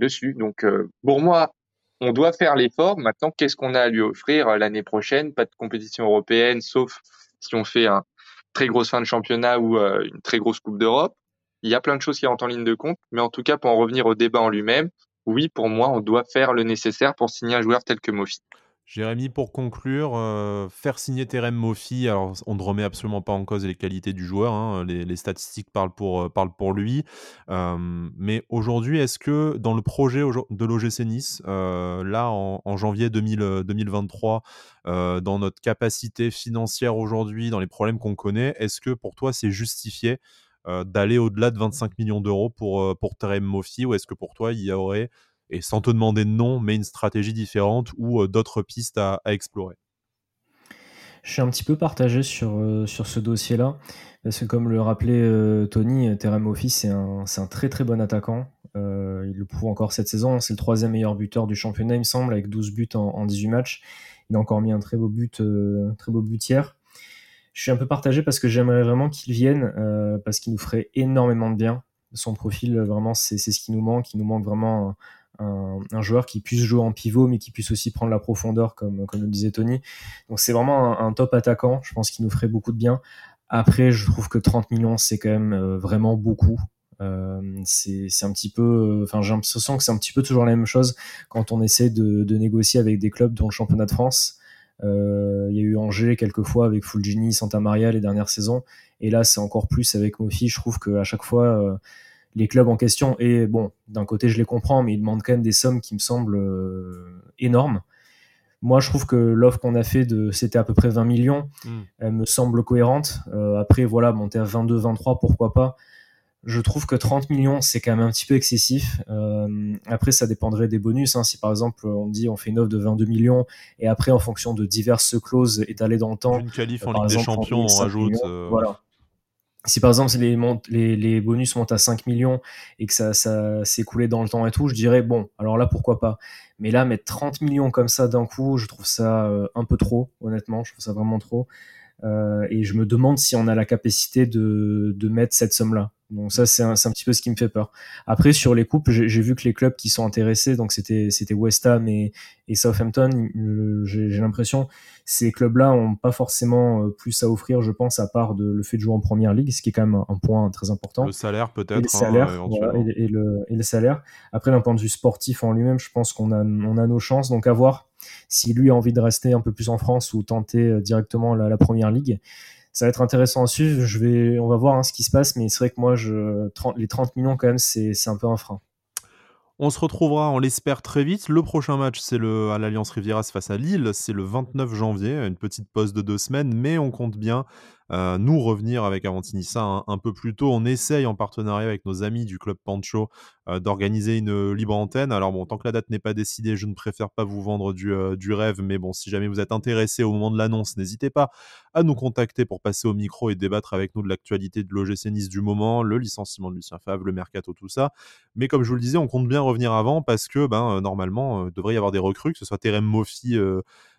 dessus. Donc, pour moi, on doit faire l'effort. Maintenant, qu'est-ce qu'on a à lui offrir l'année prochaine? Pas de compétition européenne, sauf si on fait un très grosse fin de championnat ou euh, une très grosse Coupe d'Europe. Il y a plein de choses qui rentrent en ligne de compte, mais en tout cas, pour en revenir au débat en lui-même, oui, pour moi, on doit faire le nécessaire pour signer un joueur tel que Mofi.
Jérémy, pour conclure, euh, faire signer Terem Moffi, alors on ne remet absolument pas en cause les qualités du joueur, hein, les, statistiques parlent pour, euh, lui. Euh, mais aujourd'hui, est-ce que dans le projet de l'OGC Nice, là en, janvier 2023, dans notre capacité financière aujourd'hui, dans les problèmes qu'on connaît, est-ce que pour toi c'est justifié d'aller au-delà de 25 millions d'euros pour, pour Terem Moffi ou est-ce que pour toi il y aurait et sans te demander de nom, mais une stratégie différente ou euh, d'autres pistes à, explorer
Je suis un petit peu partagé sur, euh, sur ce dossier-là, parce que comme le rappelait euh, Tony, Terem Office, c'est un, un, très très bon attaquant. il le prouve encore cette saison, c'est le troisième meilleur buteur du championnat, il me semble, avec 12 buts en, 18 matchs. Il a encore mis un très beau but, très beau but hier. Je suis un peu partagé parce que j'aimerais vraiment qu'il vienne, parce qu'il nous ferait énormément de bien. Son profil, vraiment, c'est ce qui nous manque. Il nous manque vraiment un, joueur qui puisse jouer en pivot, mais qui puisse aussi prendre la profondeur, comme, comme le disait Tony. Donc c'est vraiment un, top attaquant. Je pense qu'il nous ferait beaucoup de bien. Après, je trouve que 30 millions, c'est quand même euh, vraiment beaucoup. Euh, c'est un petit peu, enfin j'ai l'impression que c'est un petit peu toujours la même chose quand on essaie de, de négocier avec des clubs dont le championnat de France. Euh, il y a eu Angers quelques fois avec Fulgini, Santa Maria les dernières saisons, et là c'est encore plus avec Mofi. Je trouve qu'à chaque fois les clubs en question. Et bon, d'un côté, je les comprends, mais ils demandent quand même des sommes qui me semblent euh, énormes. Moi, je trouve que l'offre qu'on a fait de, c'était à peu près 20 millions, hmm. elle me semble cohérente. Euh, après, voilà, monter à 22, 23, pourquoi pas. Je trouve que 30 millions, c'est quand même un petit peu excessif. Euh, après, ça dépendrait des bonus. Hein. Si par exemple, on dit on fait une offre de 22 millions et après, en fonction de diverses clauses étalées dans le temps,
une qualif en Ligue des Champions, on rajoute.
voilà si par exemple les, bonus montent à 5 millions et que ça, ça s'est coulé dans le temps et tout, je dirais bon, alors là pourquoi pas. Mais là, mettre 30 millions comme ça d'un coup, je trouve ça euh, un peu trop, honnêtement, je trouve ça vraiment trop. Euh, et je me demande si on a la capacité de, de mettre cette somme-là. Donc ça, c'est un, un, petit peu ce qui me fait peur. Après, sur les coupes, j'ai vu que les clubs qui sont intéressés, donc c'était c'était West Ham et, et Southampton, j'ai l'impression ces clubs-là ont pas forcément euh, plus à offrir, je pense, à part de, le fait de jouer en première ligue, ce qui est quand même un, point très important.
Le salaire peut-être.
Et, le salaire, hein, et, le, et, le, salaire. Après, d'un point de vue sportif en lui-même, je pense qu'on a, on a nos chances. Donc à voir si lui a envie de rester un peu plus en France ou tenter euh, directement la, la première ligue ça va être intéressant à suivre. Je vais, on va voir hein, ce qui se passe, mais c'est vrai que moi, je, les 30 millions, quand même, c'est un peu un frein.
On se retrouvera, on l'espère, très vite. Le prochain match, c'est le à l'Alliance Riviera face à Lille. C'est le 29 janvier, une petite pause de deux semaines, mais on compte bien euh, nous revenir avec Avantinissa un, peu plus tôt. On essaye en partenariat avec nos amis du Club Pancho euh, d'organiser une libre antenne. Alors bon, tant que la date n'est pas décidée, je ne préfère pas vous vendre du, euh, du rêve, mais bon, si jamais vous êtes intéressé au moment de l'annonce, n'hésitez pas à nous contacter pour passer au micro et débattre avec nous de l'actualité de l'OGC Nice du moment, le licenciement de Lucien Favre, le mercato, tout ça. Mais comme je vous le disais, on compte bien revenir avant parce que ben, normalement, il devrait y avoir des recrues, que ce soit Terem Moffi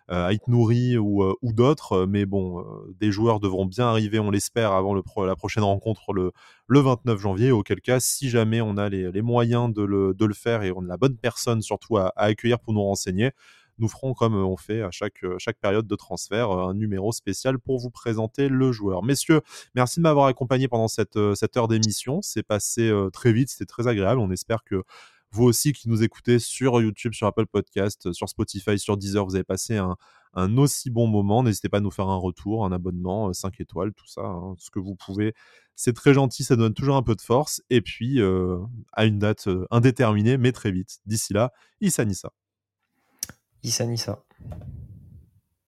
Ait Nouri ou, euh, ou d'autres. Euh, mais bon, des joueurs devront bien arriver, on l'espère, avant la prochaine rencontre le, le 29 janvier. Auquel cas, si jamais on a les, moyens de le, faire et on a la bonne personne surtout à, accueillir pour nous renseigner, nous ferons comme on fait à chaque, période de transfert un numéro spécial pour vous présenter le joueur. Messieurs, merci de m'avoir accompagné pendant cette heure d'émission. C'est passé très vite, c'était très agréable. On espère que vous aussi qui nous écoutez sur YouTube, sur Apple Podcast, sur Spotify, sur Deezer, vous avez passé un, aussi bon moment. N'hésitez pas à nous faire un retour, un abonnement, 5 euh, étoiles, tout ça, hein, ce que vous pouvez. C'est très gentil, ça donne toujours un peu de force. Et puis, euh, à une date euh, indéterminée, mais très vite. D'ici là, Issa Nissa.
Issa Nissa.